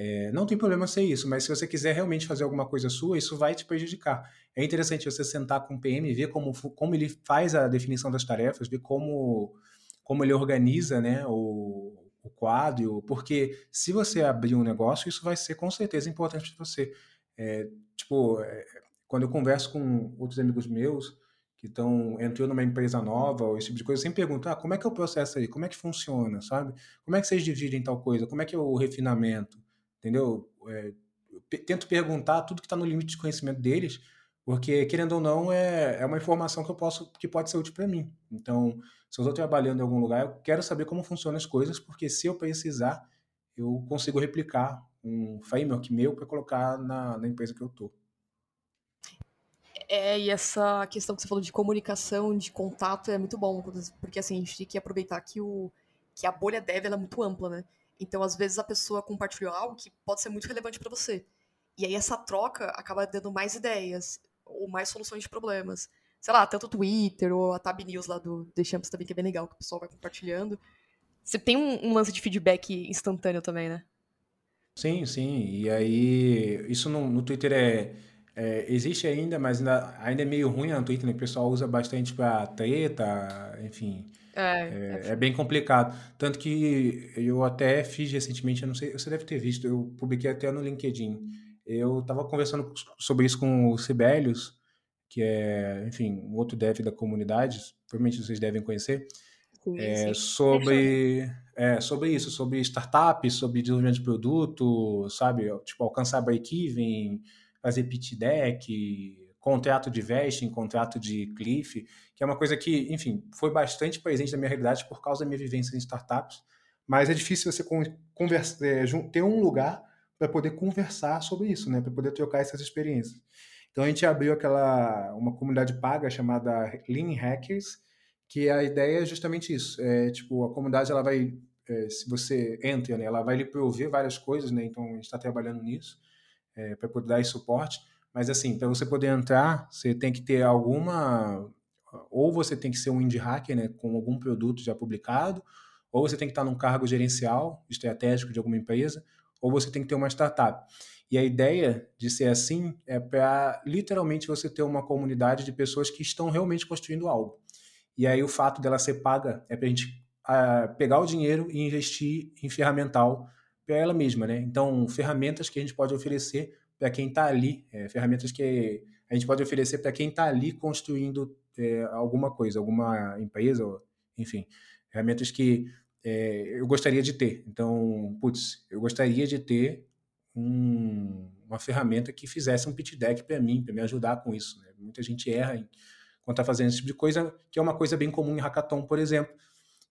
Speaker 4: É, não tem problema ser isso, mas se você quiser realmente fazer alguma coisa sua, isso vai te prejudicar. É interessante você sentar com o PM e ver como, como ele faz a definição das tarefas, ver como, como ele organiza né, o, o quadro, porque se você abrir um negócio, isso vai ser com certeza importante para você. É, tipo, é, quando eu converso com outros amigos meus que estão entrando numa empresa nova ou esse tipo de coisa, eu sempre pergunto, ah, como é que é o processo aí? Como é que funciona, sabe? Como é que vocês dividem tal coisa? Como é que é o refinamento? Entendeu? É, tento perguntar tudo que está no limite de conhecimento deles, porque, querendo ou não, é, é uma informação que eu posso, que pode ser útil para mim. Então, se eu estou trabalhando em algum lugar, eu quero saber como funcionam as coisas, porque se eu precisar, eu consigo replicar um framework meu para colocar na, na empresa que eu estou.
Speaker 2: É, e essa questão que você falou de comunicação, de contato, é muito bom, porque assim, a gente tem que aproveitar que, o, que a bolha dev ela é muito ampla, né? Então, às vezes, a pessoa compartilhou algo que pode ser muito relevante para você. E aí, essa troca acaba dando mais ideias, ou mais soluções de problemas. Sei lá, tanto o Twitter, ou a Tab News lá do The Champs também, que é bem legal, que o pessoal vai compartilhando. Você tem um, um lance de feedback instantâneo também, né?
Speaker 4: Sim, sim. E aí, isso no, no Twitter é, é, existe ainda, mas ainda, ainda é meio ruim no Twitter, né? O pessoal usa bastante para treta, enfim.
Speaker 2: É,
Speaker 4: É, é bem complicado. Tanto que eu até fiz recentemente, eu não sei, você deve ter visto, eu publiquei até no LinkedIn. Eu estava conversando sobre isso com o Sibelius, que é, enfim, um outro dev da comunidade, provavelmente vocês devem conhecer.
Speaker 5: Sim,
Speaker 4: é,
Speaker 5: sim.
Speaker 4: sobre, é, sobre isso, sobre startups, sobre desenvolvimento de produto, sabe? Tipo, alcançar break-even, fazer pitch deck, contrato de vesting, contrato de cliff, que é uma coisa que, enfim, foi bastante presente na minha realidade por causa da minha vivência em startups, mas é difícil você conversa, é, ter um lugar para poder conversar sobre isso, né? Para poder trocar essas experiências. Então a gente abriu aquela uma comunidade paga chamada Lean Hackers, que a ideia é justamente isso. É, tipo, a comunidade ela vai, é, se você entra, né, ela vai lhe prover várias coisas, né? Então a gente está trabalhando nisso é, para poder dar esse suporte. Mas assim, para você poder entrar, você tem que ter alguma, ou você tem que ser um indie hacker, né, com algum produto já publicado, ou você tem que estar num cargo gerencial, estratégico de alguma empresa, ou você tem que ter uma startup. E a ideia de ser assim é para literalmente você ter uma comunidade de pessoas que estão realmente construindo algo. E aí o fato dela ser paga é para a gente uh, pegar o dinheiro e investir em ferramental para ela mesma, né? Então, ferramentas que a gente pode oferecer para quem está ali, é, ferramentas que a gente pode oferecer para quem está ali construindo é, alguma coisa, alguma empresa, enfim, ferramentas que é, eu gostaria de ter. Então, putz, eu gostaria de ter um, uma ferramenta que fizesse um pitch deck para mim, para me ajudar com isso. Né? Muita gente erra em, quando está fazendo esse tipo de coisa, que é uma coisa bem comum em hackathon, por exemplo.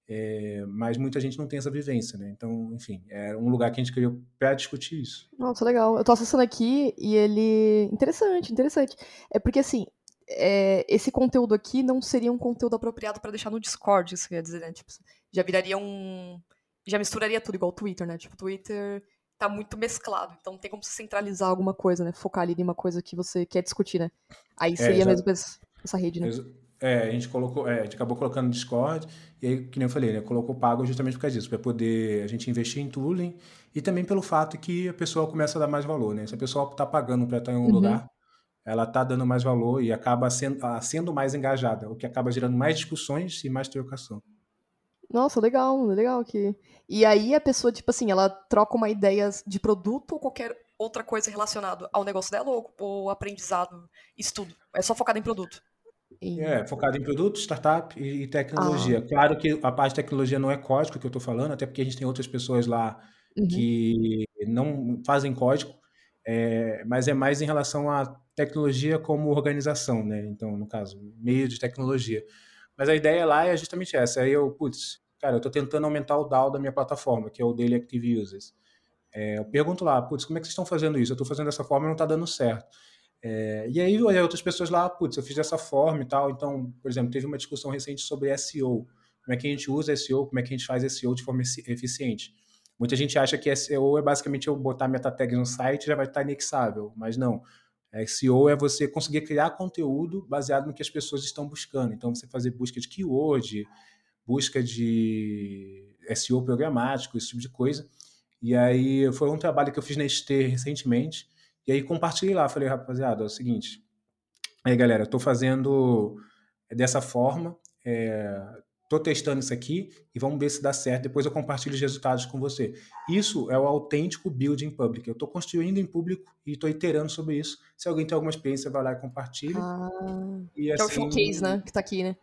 Speaker 4: É, mas muita gente não tem essa vivência, né? Então, enfim, é um lugar que a gente criou para discutir isso.
Speaker 2: Nossa, legal. Eu tô acessando aqui e ele. Interessante, interessante. É porque assim, é, esse conteúdo aqui não seria um conteúdo apropriado para deixar no Discord, isso quer dizer, né? Tipo, já viraria um. Já misturaria tudo igual o Twitter, né? Tipo, o Twitter tá muito mesclado, então não tem como você centralizar alguma coisa, né? Focar ali em uma coisa que você quer discutir, né? Aí é, seria é, mesmo essa rede, né?
Speaker 4: É, a gente colocou, é, a gente acabou colocando no Discord, e aí, que nem eu falei, né, colocou pago justamente por causa disso, para poder a gente investir em tooling, e também pelo fato que a pessoa começa a dar mais valor, né? Se a pessoa está pagando para estar em um uhum. lugar, ela está dando mais valor e acaba sendo, ah, sendo mais engajada, o que acaba gerando mais discussões e mais trocação.
Speaker 2: Nossa, legal, legal aqui. E aí a pessoa, tipo assim, ela troca uma ideia de produto ou qualquer outra coisa relacionada ao negócio dela ou, ou aprendizado, estudo? É só focado em produto?
Speaker 4: É, focado em produto, startup e, e tecnologia. Ah. Claro que a parte de tecnologia não é código que eu estou falando, até porque a gente tem outras pessoas lá uhum. que não fazem código, é, mas é mais em relação à tecnologia como organização, né? Então, no caso, meio de tecnologia. Mas a ideia lá é justamente essa. Aí eu, putz, cara, eu estou tentando aumentar o DAO da minha plataforma, que é o Daily Active Users. É, eu pergunto lá, putz, como é que vocês estão fazendo isso? Eu estou fazendo dessa forma e não está dando certo. É, e aí outras pessoas lá, putz, eu fiz dessa forma e tal. Então, por exemplo, teve uma discussão recente sobre SEO. Como é que a gente usa SEO, como é que a gente faz SEO de forma eficiente. Muita gente acha que SEO é basicamente eu botar meta tag no site e já vai estar indexável, mas não. SEO é você conseguir criar conteúdo baseado no que as pessoas estão buscando. Então, você fazer busca de keyword, busca de SEO programático, esse tipo de coisa. E aí, foi um trabalho que eu fiz na ST recentemente, e aí compartilhei lá, falei, rapaziada, é o seguinte, aí galera, estou fazendo dessa forma, estou é, testando isso aqui e vamos ver se dá certo, depois eu compartilho os resultados com você. Isso é o autêntico build em public, eu estou construindo em público e estou iterando sobre isso. Se alguém tem alguma experiência, vai lá e compartilha.
Speaker 2: Ah, e, assim, é o assim, showcase, né, que está aqui, né?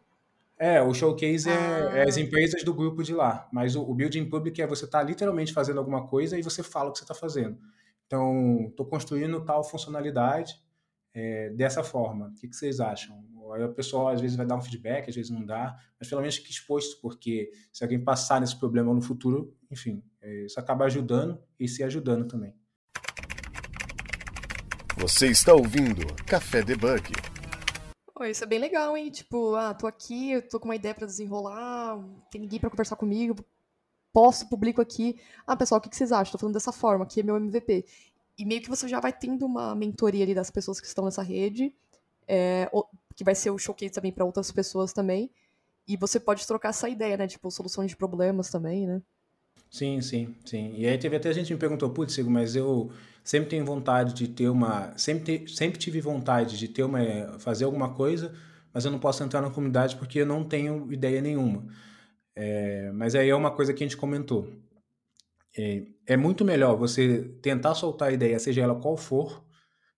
Speaker 4: É, o showcase ah. é, é, as empresas do grupo de lá, mas o, o build in public é você estar tá literalmente fazendo alguma coisa e você fala o que você está fazendo. Então, estou construindo tal funcionalidade é, dessa forma. O que, que, vocês acham? Aí o pessoal às vezes vai dar um feedback, às vezes não dá, mas pelo menos fique exposto, porque se alguém passar nesse problema no futuro, enfim, é, isso acaba ajudando e se ajudando também.
Speaker 1: Você está ouvindo Café Debug.
Speaker 2: Oh, isso é bem legal, hein? Tipo, ah, tô aqui, eu tô com uma ideia para desenrolar, tem ninguém para conversar comigo, posto, publico aqui. Ah, pessoal, o que vocês acham? Tô falando dessa forma, aqui é meu MVP. E meio que você já vai tendo uma mentoria ali das pessoas que estão nessa rede, é, que vai ser o showcase também para outras pessoas também. E você pode trocar essa ideia, né? Tipo, soluções de problemas também, né?
Speaker 4: Sim, sim, sim. E aí teve até gente me perguntou, putz, mas eu sempre tenho vontade de ter uma. Sempre, te, sempre tive vontade de ter uma. fazer alguma coisa, mas eu não posso entrar na comunidade porque eu não tenho ideia nenhuma. É, mas aí é uma coisa que a gente comentou. É, é, muito melhor você tentar soltar a ideia, seja ela qual for,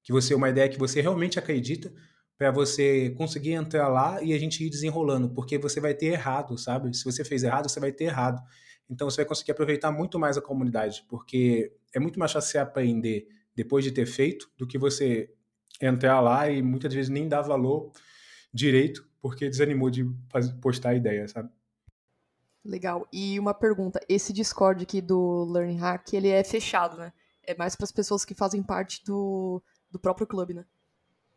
Speaker 4: que você uma ideia que você realmente acredita, para você conseguir entrar lá e a gente ir desenrolando, porque você vai ter errado, sabe? Se você fez errado, você vai ter errado. Então você vai conseguir aproveitar muito mais a comunidade, porque é muito mais fácil você aprender depois de ter feito do que você entrar lá e muitas vezes nem dar valor direito porque desanimou de postar a ideia, sabe?
Speaker 2: Legal. E uma pergunta, esse Discord aqui do Learning Hack, ele é fechado, né? É mais para as pessoas que fazem parte do, do próprio clube, né?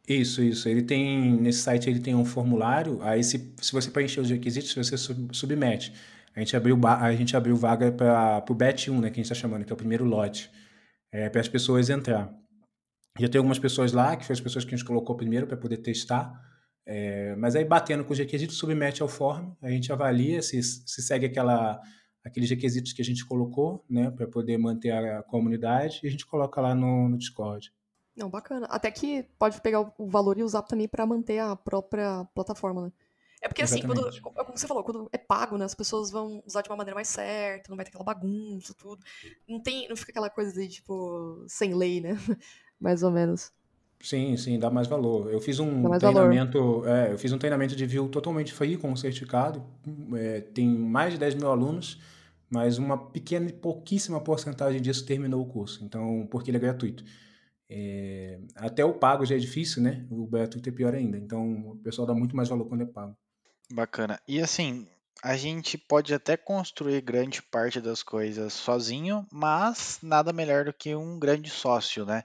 Speaker 4: Isso, isso. Ele tem, nesse site ele tem um formulário, aí se, se você preencher os requisitos, você sub, submete. A gente abriu, a gente abriu vaga para o BET 1, né, que a gente está chamando, que é o primeiro lote, é, para as pessoas entrar. Já tem algumas pessoas lá, que foram as pessoas que a gente colocou primeiro para poder testar, é, mas aí batendo com os requisitos, submete ao form, a gente avalia se, se segue aquela, aqueles requisitos que a gente colocou, né, para poder manter a comunidade, e a gente coloca lá no, no Discord.
Speaker 2: Não, bacana. Até que pode pegar o valor e usar também para manter a própria plataforma, né?
Speaker 6: É porque, assim, quando, como você falou, quando é pago, né, as pessoas vão usar de uma maneira mais certa, não vai ter aquela bagunça, tudo. Não, tem, não fica aquela coisa de, tipo, sem lei, né? mais ou menos.
Speaker 4: Sim, sim, dá mais valor. Eu fiz um treinamento, é, eu fiz um treinamento de view totalmente free com certificado. É, tem mais de 10 mil alunos, mas uma pequena e pouquíssima porcentagem disso terminou o curso. Então, porque ele é gratuito. É, até o pago já é difícil, né? O gratuito é pior ainda. Então, o pessoal dá muito mais valor quando é pago.
Speaker 3: Bacana. E assim, a gente pode até construir grande parte das coisas sozinho, mas nada melhor do que um grande sócio, né?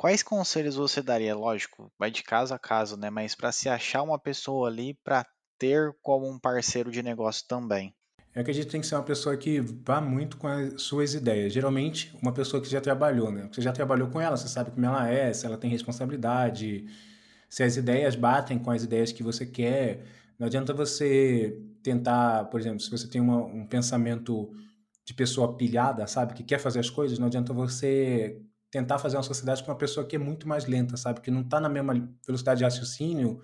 Speaker 3: Quais conselhos você daria? Lógico, vai de caso a caso, né? Mas para se achar uma pessoa ali para ter como um parceiro de negócio também.
Speaker 4: Eu acredito que tem que ser uma pessoa que vá muito com as suas ideias. Geralmente, uma pessoa que já trabalhou, né? Você já trabalhou com ela, você sabe como ela é, se ela tem responsabilidade, se as ideias batem com as ideias que você quer. Não adianta você tentar, por exemplo, se você tem uma, um pensamento de pessoa pilhada, sabe, que quer fazer as coisas, não adianta você tentar fazer uma sociedade com uma pessoa que é muito mais lenta, sabe, que não está na mesma velocidade de raciocínio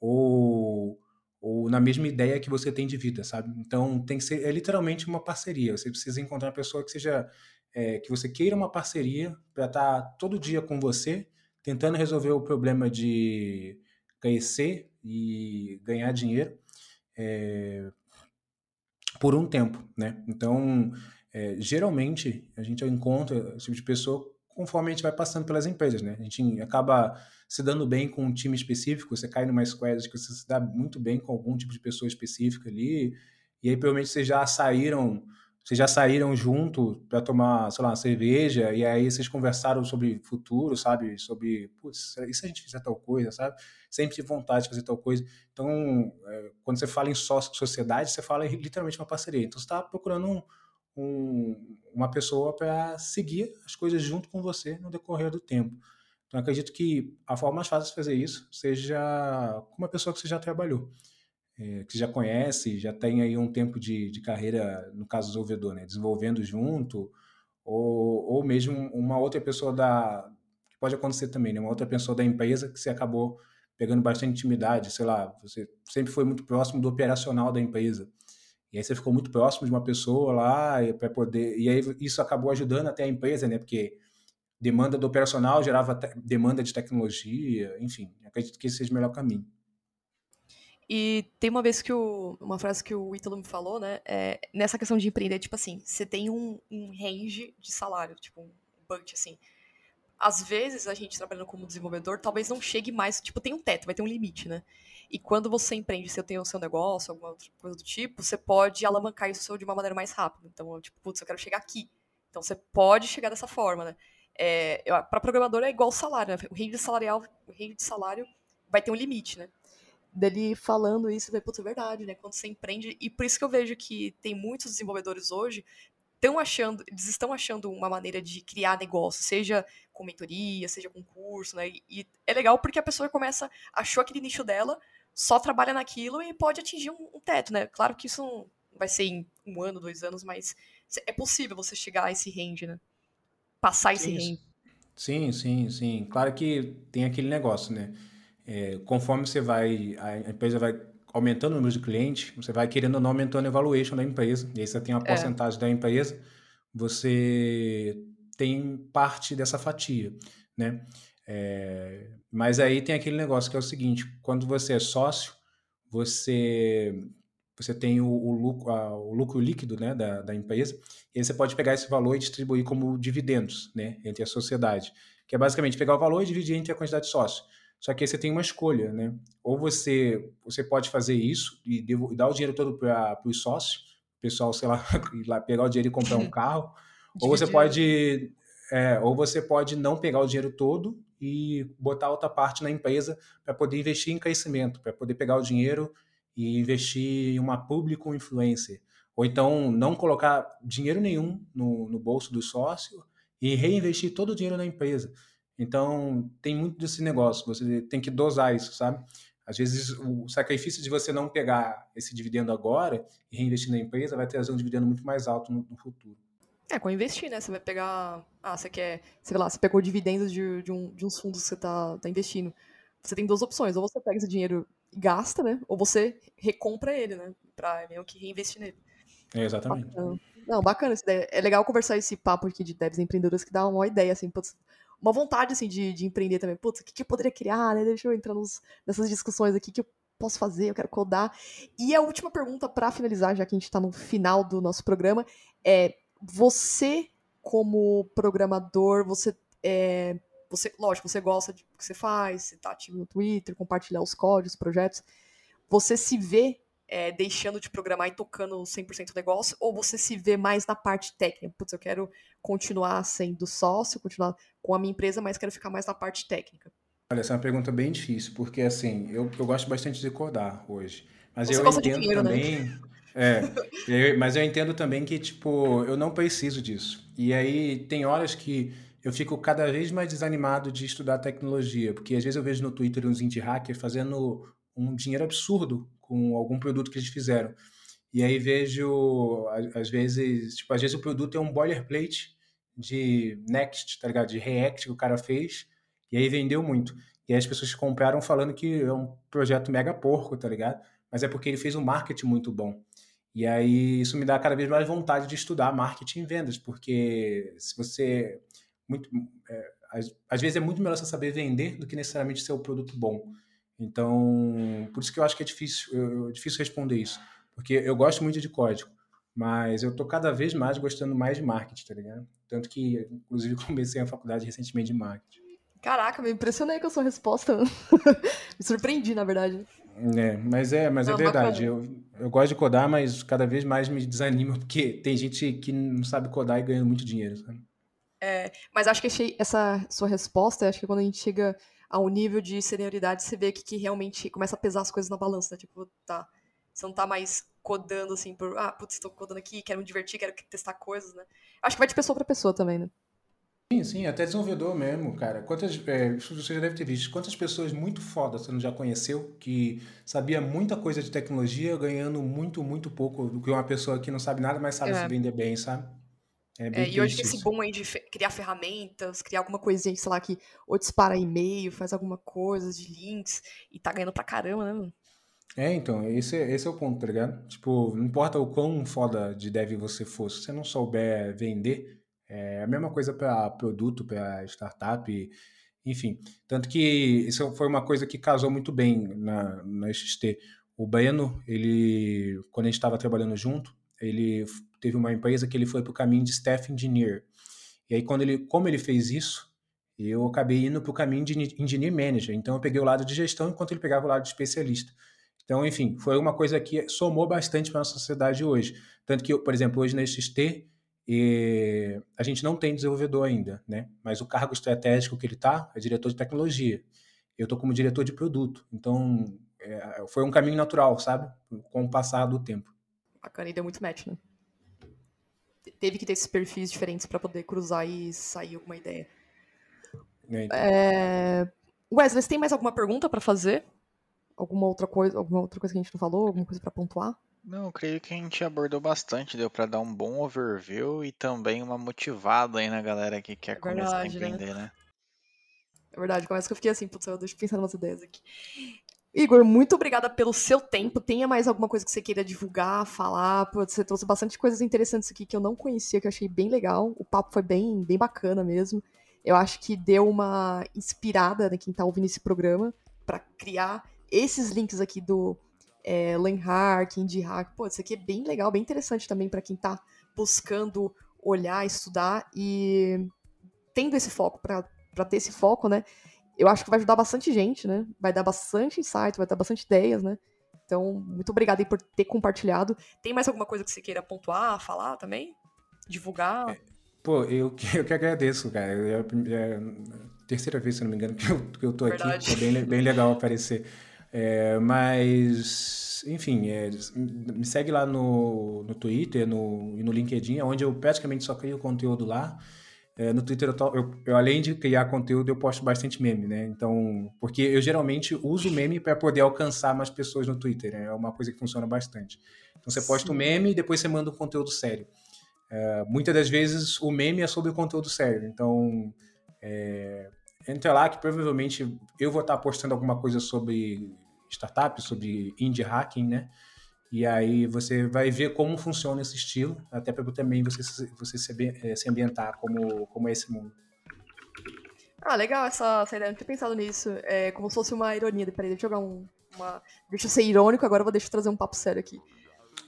Speaker 4: ou, ou na mesma ideia que você tem de vida, sabe? Então tem que ser é literalmente uma parceria. Você precisa encontrar uma pessoa que seja é, que você queira uma parceria para estar tá todo dia com você, tentando resolver o problema de crescer e ganhar dinheiro é, por um tempo, né? Então, é, geralmente, a gente encontra esse tipo de pessoa conforme a gente vai passando pelas empresas, né? A gente acaba se dando bem com um time específico, você cai numa squad que você se dá muito bem com algum tipo de pessoa específica ali, e aí provavelmente vocês já saíram vocês já saíram junto para tomar, sei lá, uma cerveja, e aí vocês conversaram sobre futuro, sabe? Sobre, putz, e se a gente fizer tal coisa, sabe? Sempre tive vontade de fazer tal coisa. Então, é, quando você fala em sócio, sociedade, você fala literalmente uma parceria. Então, você está procurando um, um, uma pessoa para seguir as coisas junto com você no decorrer do tempo. Então, acredito que a forma mais fácil de fazer isso seja com uma pessoa que você já trabalhou é, que já conhece, já tem aí um tempo de, de carreira, no caso do desenvolvedor, né, desenvolvendo junto, ou, ou mesmo uma outra pessoa da. que pode acontecer também, né, uma outra pessoa da empresa que você acabou pegando bastante intimidade, sei lá, você sempre foi muito próximo do operacional da empresa. E aí você ficou muito próximo de uma pessoa lá para poder. E aí isso acabou ajudando até a empresa, né? Porque demanda do operacional gerava demanda de tecnologia, enfim, acredito que esse seja o melhor caminho.
Speaker 2: E tem uma vez que o, uma frase que o Ítalo me falou, né? É, nessa questão de empreender, tipo assim, você tem um, um range de salário, tipo um budget, assim. Às vezes, a gente trabalhando como desenvolvedor, talvez não chegue mais, tipo, tem um teto, vai ter um limite, né? E quando você empreende, você tem o seu negócio, alguma outra coisa do tipo, você pode alavancar isso de uma maneira mais rápida. Então, tipo, putz, eu quero chegar aqui. Então, você pode chegar dessa forma, né? É, para programador é igual salário, né? O range salarial, o range de salário vai ter um limite, né? dele falando isso, vai, putz, é verdade, né? Quando você empreende, e por isso que eu vejo que tem muitos desenvolvedores hoje estão achando, eles estão achando uma maneira de criar negócio, seja com mentoria, seja com curso, né? E, e é legal porque a pessoa começa, achou aquele nicho dela, só trabalha naquilo e pode atingir um, um teto, né? Claro que isso não vai ser em um ano, dois anos, mas é possível você chegar a esse range, né? Passar esse sim, range.
Speaker 4: Sim, sim, sim. Claro que tem aquele negócio, né? é, conforme você vai, a empresa vai aumentando o número de clientes, você vai querendo ou não aumentando a evaluation da empresa, e aí você tem uma é. porcentagem da empresa, você tem parte dessa fatia, né? É, mas aí tem aquele negócio que é o seguinte: quando você é sócio, você você tem o, o lucro, a, o lucro líquido né, da, da empresa, e aí você pode pegar esse valor e distribuir como dividendos né, entre a sociedade, que é basicamente pegar o valor e dividir entre a quantidade de sócios. Só que aí você tem uma escolha, né? Ou você, você pode fazer isso e, devo, e dar o dinheiro todo para os sócios, o pessoal, sei lá, ir lá pegar o dinheiro e comprar um carro, ou você pode é, ou você pode não pegar o dinheiro todo e botar outra parte na empresa para poder investir em crescimento, para poder pegar o dinheiro e investir em uma público influencer. Ou então não colocar dinheiro nenhum no, no bolso do sócio e reinvestir todo o dinheiro na empresa. Então, tem muito desse negócio, você tem que dosar isso, sabe? Às vezes, o sacrifício de você não pegar esse dividendo agora e reinvestir na empresa vai trazer um dividendo muito mais alto no, no futuro.
Speaker 2: É, com investir, né? Você vai pegar. Ah, você quer. Sei lá, você pegou dividendos de, de, um, de uns fundos que você tá, tá investindo. Você tem duas opções. Ou você pega esse dinheiro e gasta, né? Ou você recompra ele, né? Pra meio que reinvestir nele.
Speaker 4: É, exatamente.
Speaker 2: Bacana. Não, bacana essa ideia. É legal conversar esse papo aqui de devs empreendedores que dá uma ideia, assim, putz, uma vontade, assim, de, de empreender também. Putz, o que, que eu poderia criar, né? Deixa eu entrar nos, nessas discussões aqui, que eu posso fazer, eu quero codar. E a última pergunta, para finalizar, já que a gente tá no final do nosso programa, é você, como programador, você é, você, lógico, você gosta de o que você faz, você tá ativo no Twitter, compartilhar os códigos, projetos. Você se vê é, deixando de programar e tocando 100% do negócio, ou você se vê mais na parte técnica? Putz, eu quero continuar sendo sócio, continuar com a minha empresa, mas quero ficar mais na parte técnica.
Speaker 4: Olha, essa é uma pergunta bem difícil, porque assim, eu, eu gosto bastante de codar hoje. Mas
Speaker 2: Você
Speaker 4: eu entendo
Speaker 2: dinheiro, né?
Speaker 4: também. É, eu- mas eu entendo também que, tipo, eu não preciso disso. E aí tem horas que eu fico cada vez mais desanimado de estudar tecnologia, porque às vezes eu vejo no Twitter uns indie hackers fazendo um dinheiro absurdo com algum produto que eles fizeram. E aí vejo, às vezes, tipo, às vezes o produto é um boilerplate de Next, tá ligado? De React que o cara fez, e aí vendeu muito. E aí as pessoas compraram falando que é um projeto mega porco, tá ligado? Mas é porque ele fez um marketing muito bom. E aí isso me dá cada vez mais vontade de estudar marketing e vendas, porque se você muito é, às, às vezes é muito melhor você saber vender do que necessariamente ser o produto bom. Então, por isso que eu acho que é difícil, eu, é difícil responder isso, porque eu gosto muito de código, mas eu tô cada vez mais gostando mais de marketing, tá ligado? Tanto que, inclusive, comecei a faculdade recentemente de marketing.
Speaker 2: Caraca, me impressionei com a sua resposta. me surpreendi, na verdade.
Speaker 4: É, mas é, mas é
Speaker 2: Não,
Speaker 4: verdade.
Speaker 2: bacana.
Speaker 4: Eu, eu gosto de codar, mas cada vez mais me desanima, porque tem gente que não sabe codar e ganha muito dinheiro, sabe?
Speaker 2: Mas acho que achei essa sua resposta, acho que quando a gente chega a um nível de senioridade, você vê que, que realmente começa a pesar as coisas na balança, né? Tipo, tá. Você não tá mais codando assim por, ah, putz, tô codando aqui, quero me divertir, quero testar coisas, né? Acho que vai de pessoa pra pessoa também, né?
Speaker 4: Sim, sim, até desenvolvedor mesmo, cara. Quantas, é, você já deve ter visto, quantas pessoas muito fodas você não já conheceu, que sabia muita coisa de tecnologia, ganhando muito, muito pouco do que uma pessoa que não sabe nada, mas sabe
Speaker 2: É.
Speaker 4: se vender bem, sabe? É
Speaker 2: É, e eu acho que
Speaker 4: triste
Speaker 2: esse bom aí de criar ferramentas, criar alguma coisinha, sei lá, que ou dispara e-mail, faz alguma coisa de links e tá ganhando pra caramba, né, mano?
Speaker 4: É, então, esse, é- esse é o ponto, tá ligado? Tipo, não importa o quão foda de dev você for, se você não souber vender, é a mesma coisa para produto, para startup, enfim. Tanto que isso foi uma coisa que casou muito bem na, na XT. O Breno, ele, quando a gente estava trabalhando junto, ele teve uma empresa que ele foi para o caminho de staff engineer. E aí, quando ele, como ele fez isso, eu acabei indo para o caminho de engineer manager. Então, eu peguei o lado de gestão enquanto ele pegava o lado de especialista. Então, enfim, foi uma coisa que somou bastante para a nossa sociedade hoje. Tanto que, por exemplo, hoje na XT, eh, a gente não tem desenvolvedor ainda, né? Mas o cargo estratégico que ele está é diretor de tecnologia. Eu estou como diretor de produto. Então, eh, foi um caminho natural, sabe? Com o passar do tempo.
Speaker 2: Bacana, e deu muito match, né? Te- Teve que ter esses perfis diferentes pra poder cruzar e sair alguma ideia.
Speaker 4: né? Então,
Speaker 2: É... Wesley, você tem mais alguma pergunta pra fazer? Alguma outra coisa, alguma outra coisa que a gente não falou, alguma coisa pra pontuar?
Speaker 3: Não, eu creio que a gente abordou bastante, deu pra dar um bom overview e também uma motivada aí na galera que quer
Speaker 2: É
Speaker 3: começar a
Speaker 2: verdade, né?
Speaker 3: empreender, né?
Speaker 2: É verdade, começa que eu fiquei assim, putz, eu deixa eu pensar nas ideias aqui. Igor, muito obrigada pelo seu tempo. Tenha mais alguma coisa que você queira divulgar, falar? Você trouxe bastante coisas interessantes aqui que eu não conhecia, que eu achei bem legal. O papo foi bem, bem bacana mesmo. Eu acho que deu uma inspirada né, quem tá ouvindo esse programa para criar esses links aqui do é, Lenhark, Indie Hack. Pô, isso aqui é bem legal, bem interessante também para quem tá buscando olhar, estudar e tendo esse foco, para ter esse foco, né? Eu acho que vai ajudar bastante gente, né? Vai dar bastante insight, vai dar bastante ideias, né? Então, muito obrigada aí por ter compartilhado. Tem mais alguma coisa que você queira pontuar, falar também? Divulgar? É,
Speaker 4: pô, eu que, eu que agradeço, cara. É a, é a terceira vez, se não me engano, que eu, que eu tô Verdade. aqui. É bem, bem legal aparecer. É, mas, enfim, é, me segue lá no, no Twitter no, e no LinkedIn, onde eu praticamente só crio conteúdo lá. É, no Twitter, eu, eu, eu, além de criar conteúdo, eu posto bastante meme, né? Então, porque eu geralmente uso meme para poder alcançar mais pessoas no Twitter, né? É uma coisa que funciona bastante. Então, você posta o um meme e depois você manda um conteúdo sério. É, muitas das vezes, o meme é sobre o conteúdo sério. Então, é, entra lá que provavelmente eu vou estar postando alguma coisa sobre startups, sobre indie hacking, né? E aí você vai ver como funciona esse estilo, até para também você, você se, eh, se ambientar como, como é esse mundo.
Speaker 2: Ah, legal essa, essa ideia, não tinha pensado nisso. É como se fosse uma ironia. Peraí, deixa eu jogar um. Uma... Deixa eu ser irônico, agora eu vou deixar eu trazer um papo sério aqui.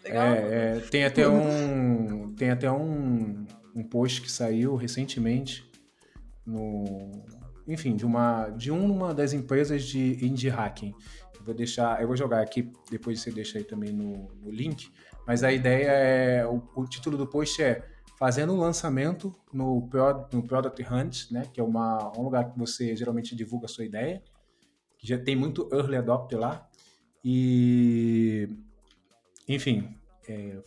Speaker 4: Legal. É, é, tem até um. Tem até um, um post que saiu recentemente no. Enfim, de uma, de uma das empresas de indie hacking vou deixar, eu vou jogar aqui, depois você deixa aí também no, no link, mas a ideia é, o, o, título do post é fazendo um lançamento no, no Product Hunt, né, que é uma, um lugar que você geralmente divulga a sua ideia, que já tem muito early adopter lá, e, enfim, é,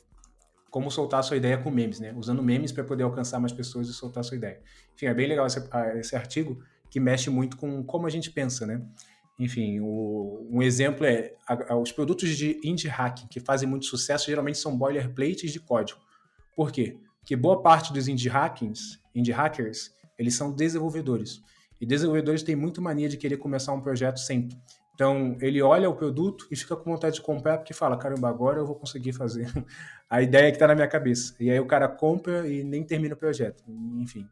Speaker 4: como soltar a sua ideia com memes, né, usando memes para poder alcançar mais pessoas e soltar a sua ideia. Enfim, é bem legal esse, esse artigo, que mexe muito com como a gente pensa, né, enfim, o, um exemplo é a, a, os produtos de indie hacking que fazem muito sucesso geralmente são boilerplates de código. Por quê? Porque boa parte dos indie hackings, indie hackers, eles são desenvolvedores. E desenvolvedores têm muito mania de querer começar um projeto sempre. Então, ele olha o produto e fica com vontade de comprar porque fala, caramba, agora eu vou conseguir fazer a ideia que está na minha cabeça. E aí o cara compra e nem termina o projeto. Enfim,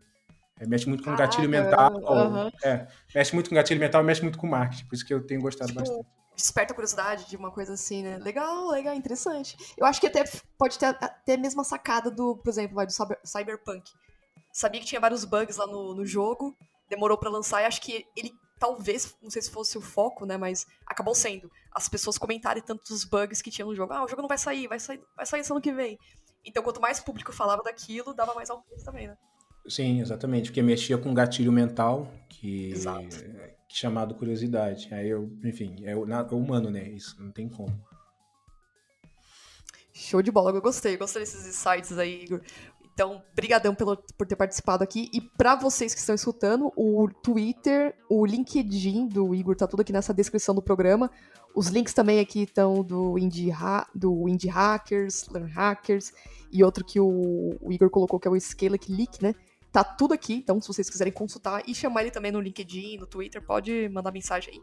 Speaker 4: é, mexe muito com Caraca, gatilho mental. Uhum. É, mexe muito com gatilho mental e mexe muito com marketing. Por isso que eu tenho gostado tipo, bastante.
Speaker 2: Desperta a curiosidade de uma coisa assim, né? Legal, legal, interessante. Eu acho que até pode ter até a mesma sacada do, por exemplo, vai, do Cyberpunk. Sabia que tinha vários bugs lá no, no jogo, demorou para lançar e acho que ele talvez, não sei se fosse o foco, né, mas acabou sendo as pessoas comentarem tantos bugs que tinha no jogo. Ah, o jogo não vai sair, vai sair, vai sair ano que vem. Então, quanto mais público falava daquilo, dava mais alcance também, né?
Speaker 4: Sim, exatamente, porque mexia com um gatilho mental que, que chamado curiosidade. Aí eu, enfim, é, é humano, né? Isso não tem como.
Speaker 2: Show de bola, eu gostei, gostei desses insights aí, Igor. Então, brigadão pelo, por ter participado aqui. E para vocês que estão escutando, o Twitter, o LinkedIn do Igor tá tudo aqui nessa descrição do programa. Os links também aqui estão do Indie, ha do Indie Hackers, Learn Hackers e outro que o, o Igor colocou que é o Scale Leak, né? Tá tudo aqui, então se vocês quiserem consultar e chamar ele também no LinkedIn, no Twitter, pode mandar mensagem aí.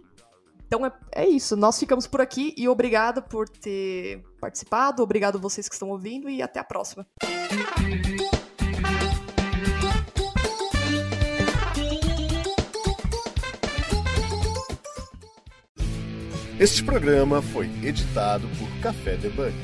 Speaker 2: Então é, é isso, nós ficamos por aqui e obrigado por ter participado, obrigado vocês que estão ouvindo e até a próxima.
Speaker 1: Este programa foi editado por Café Debug.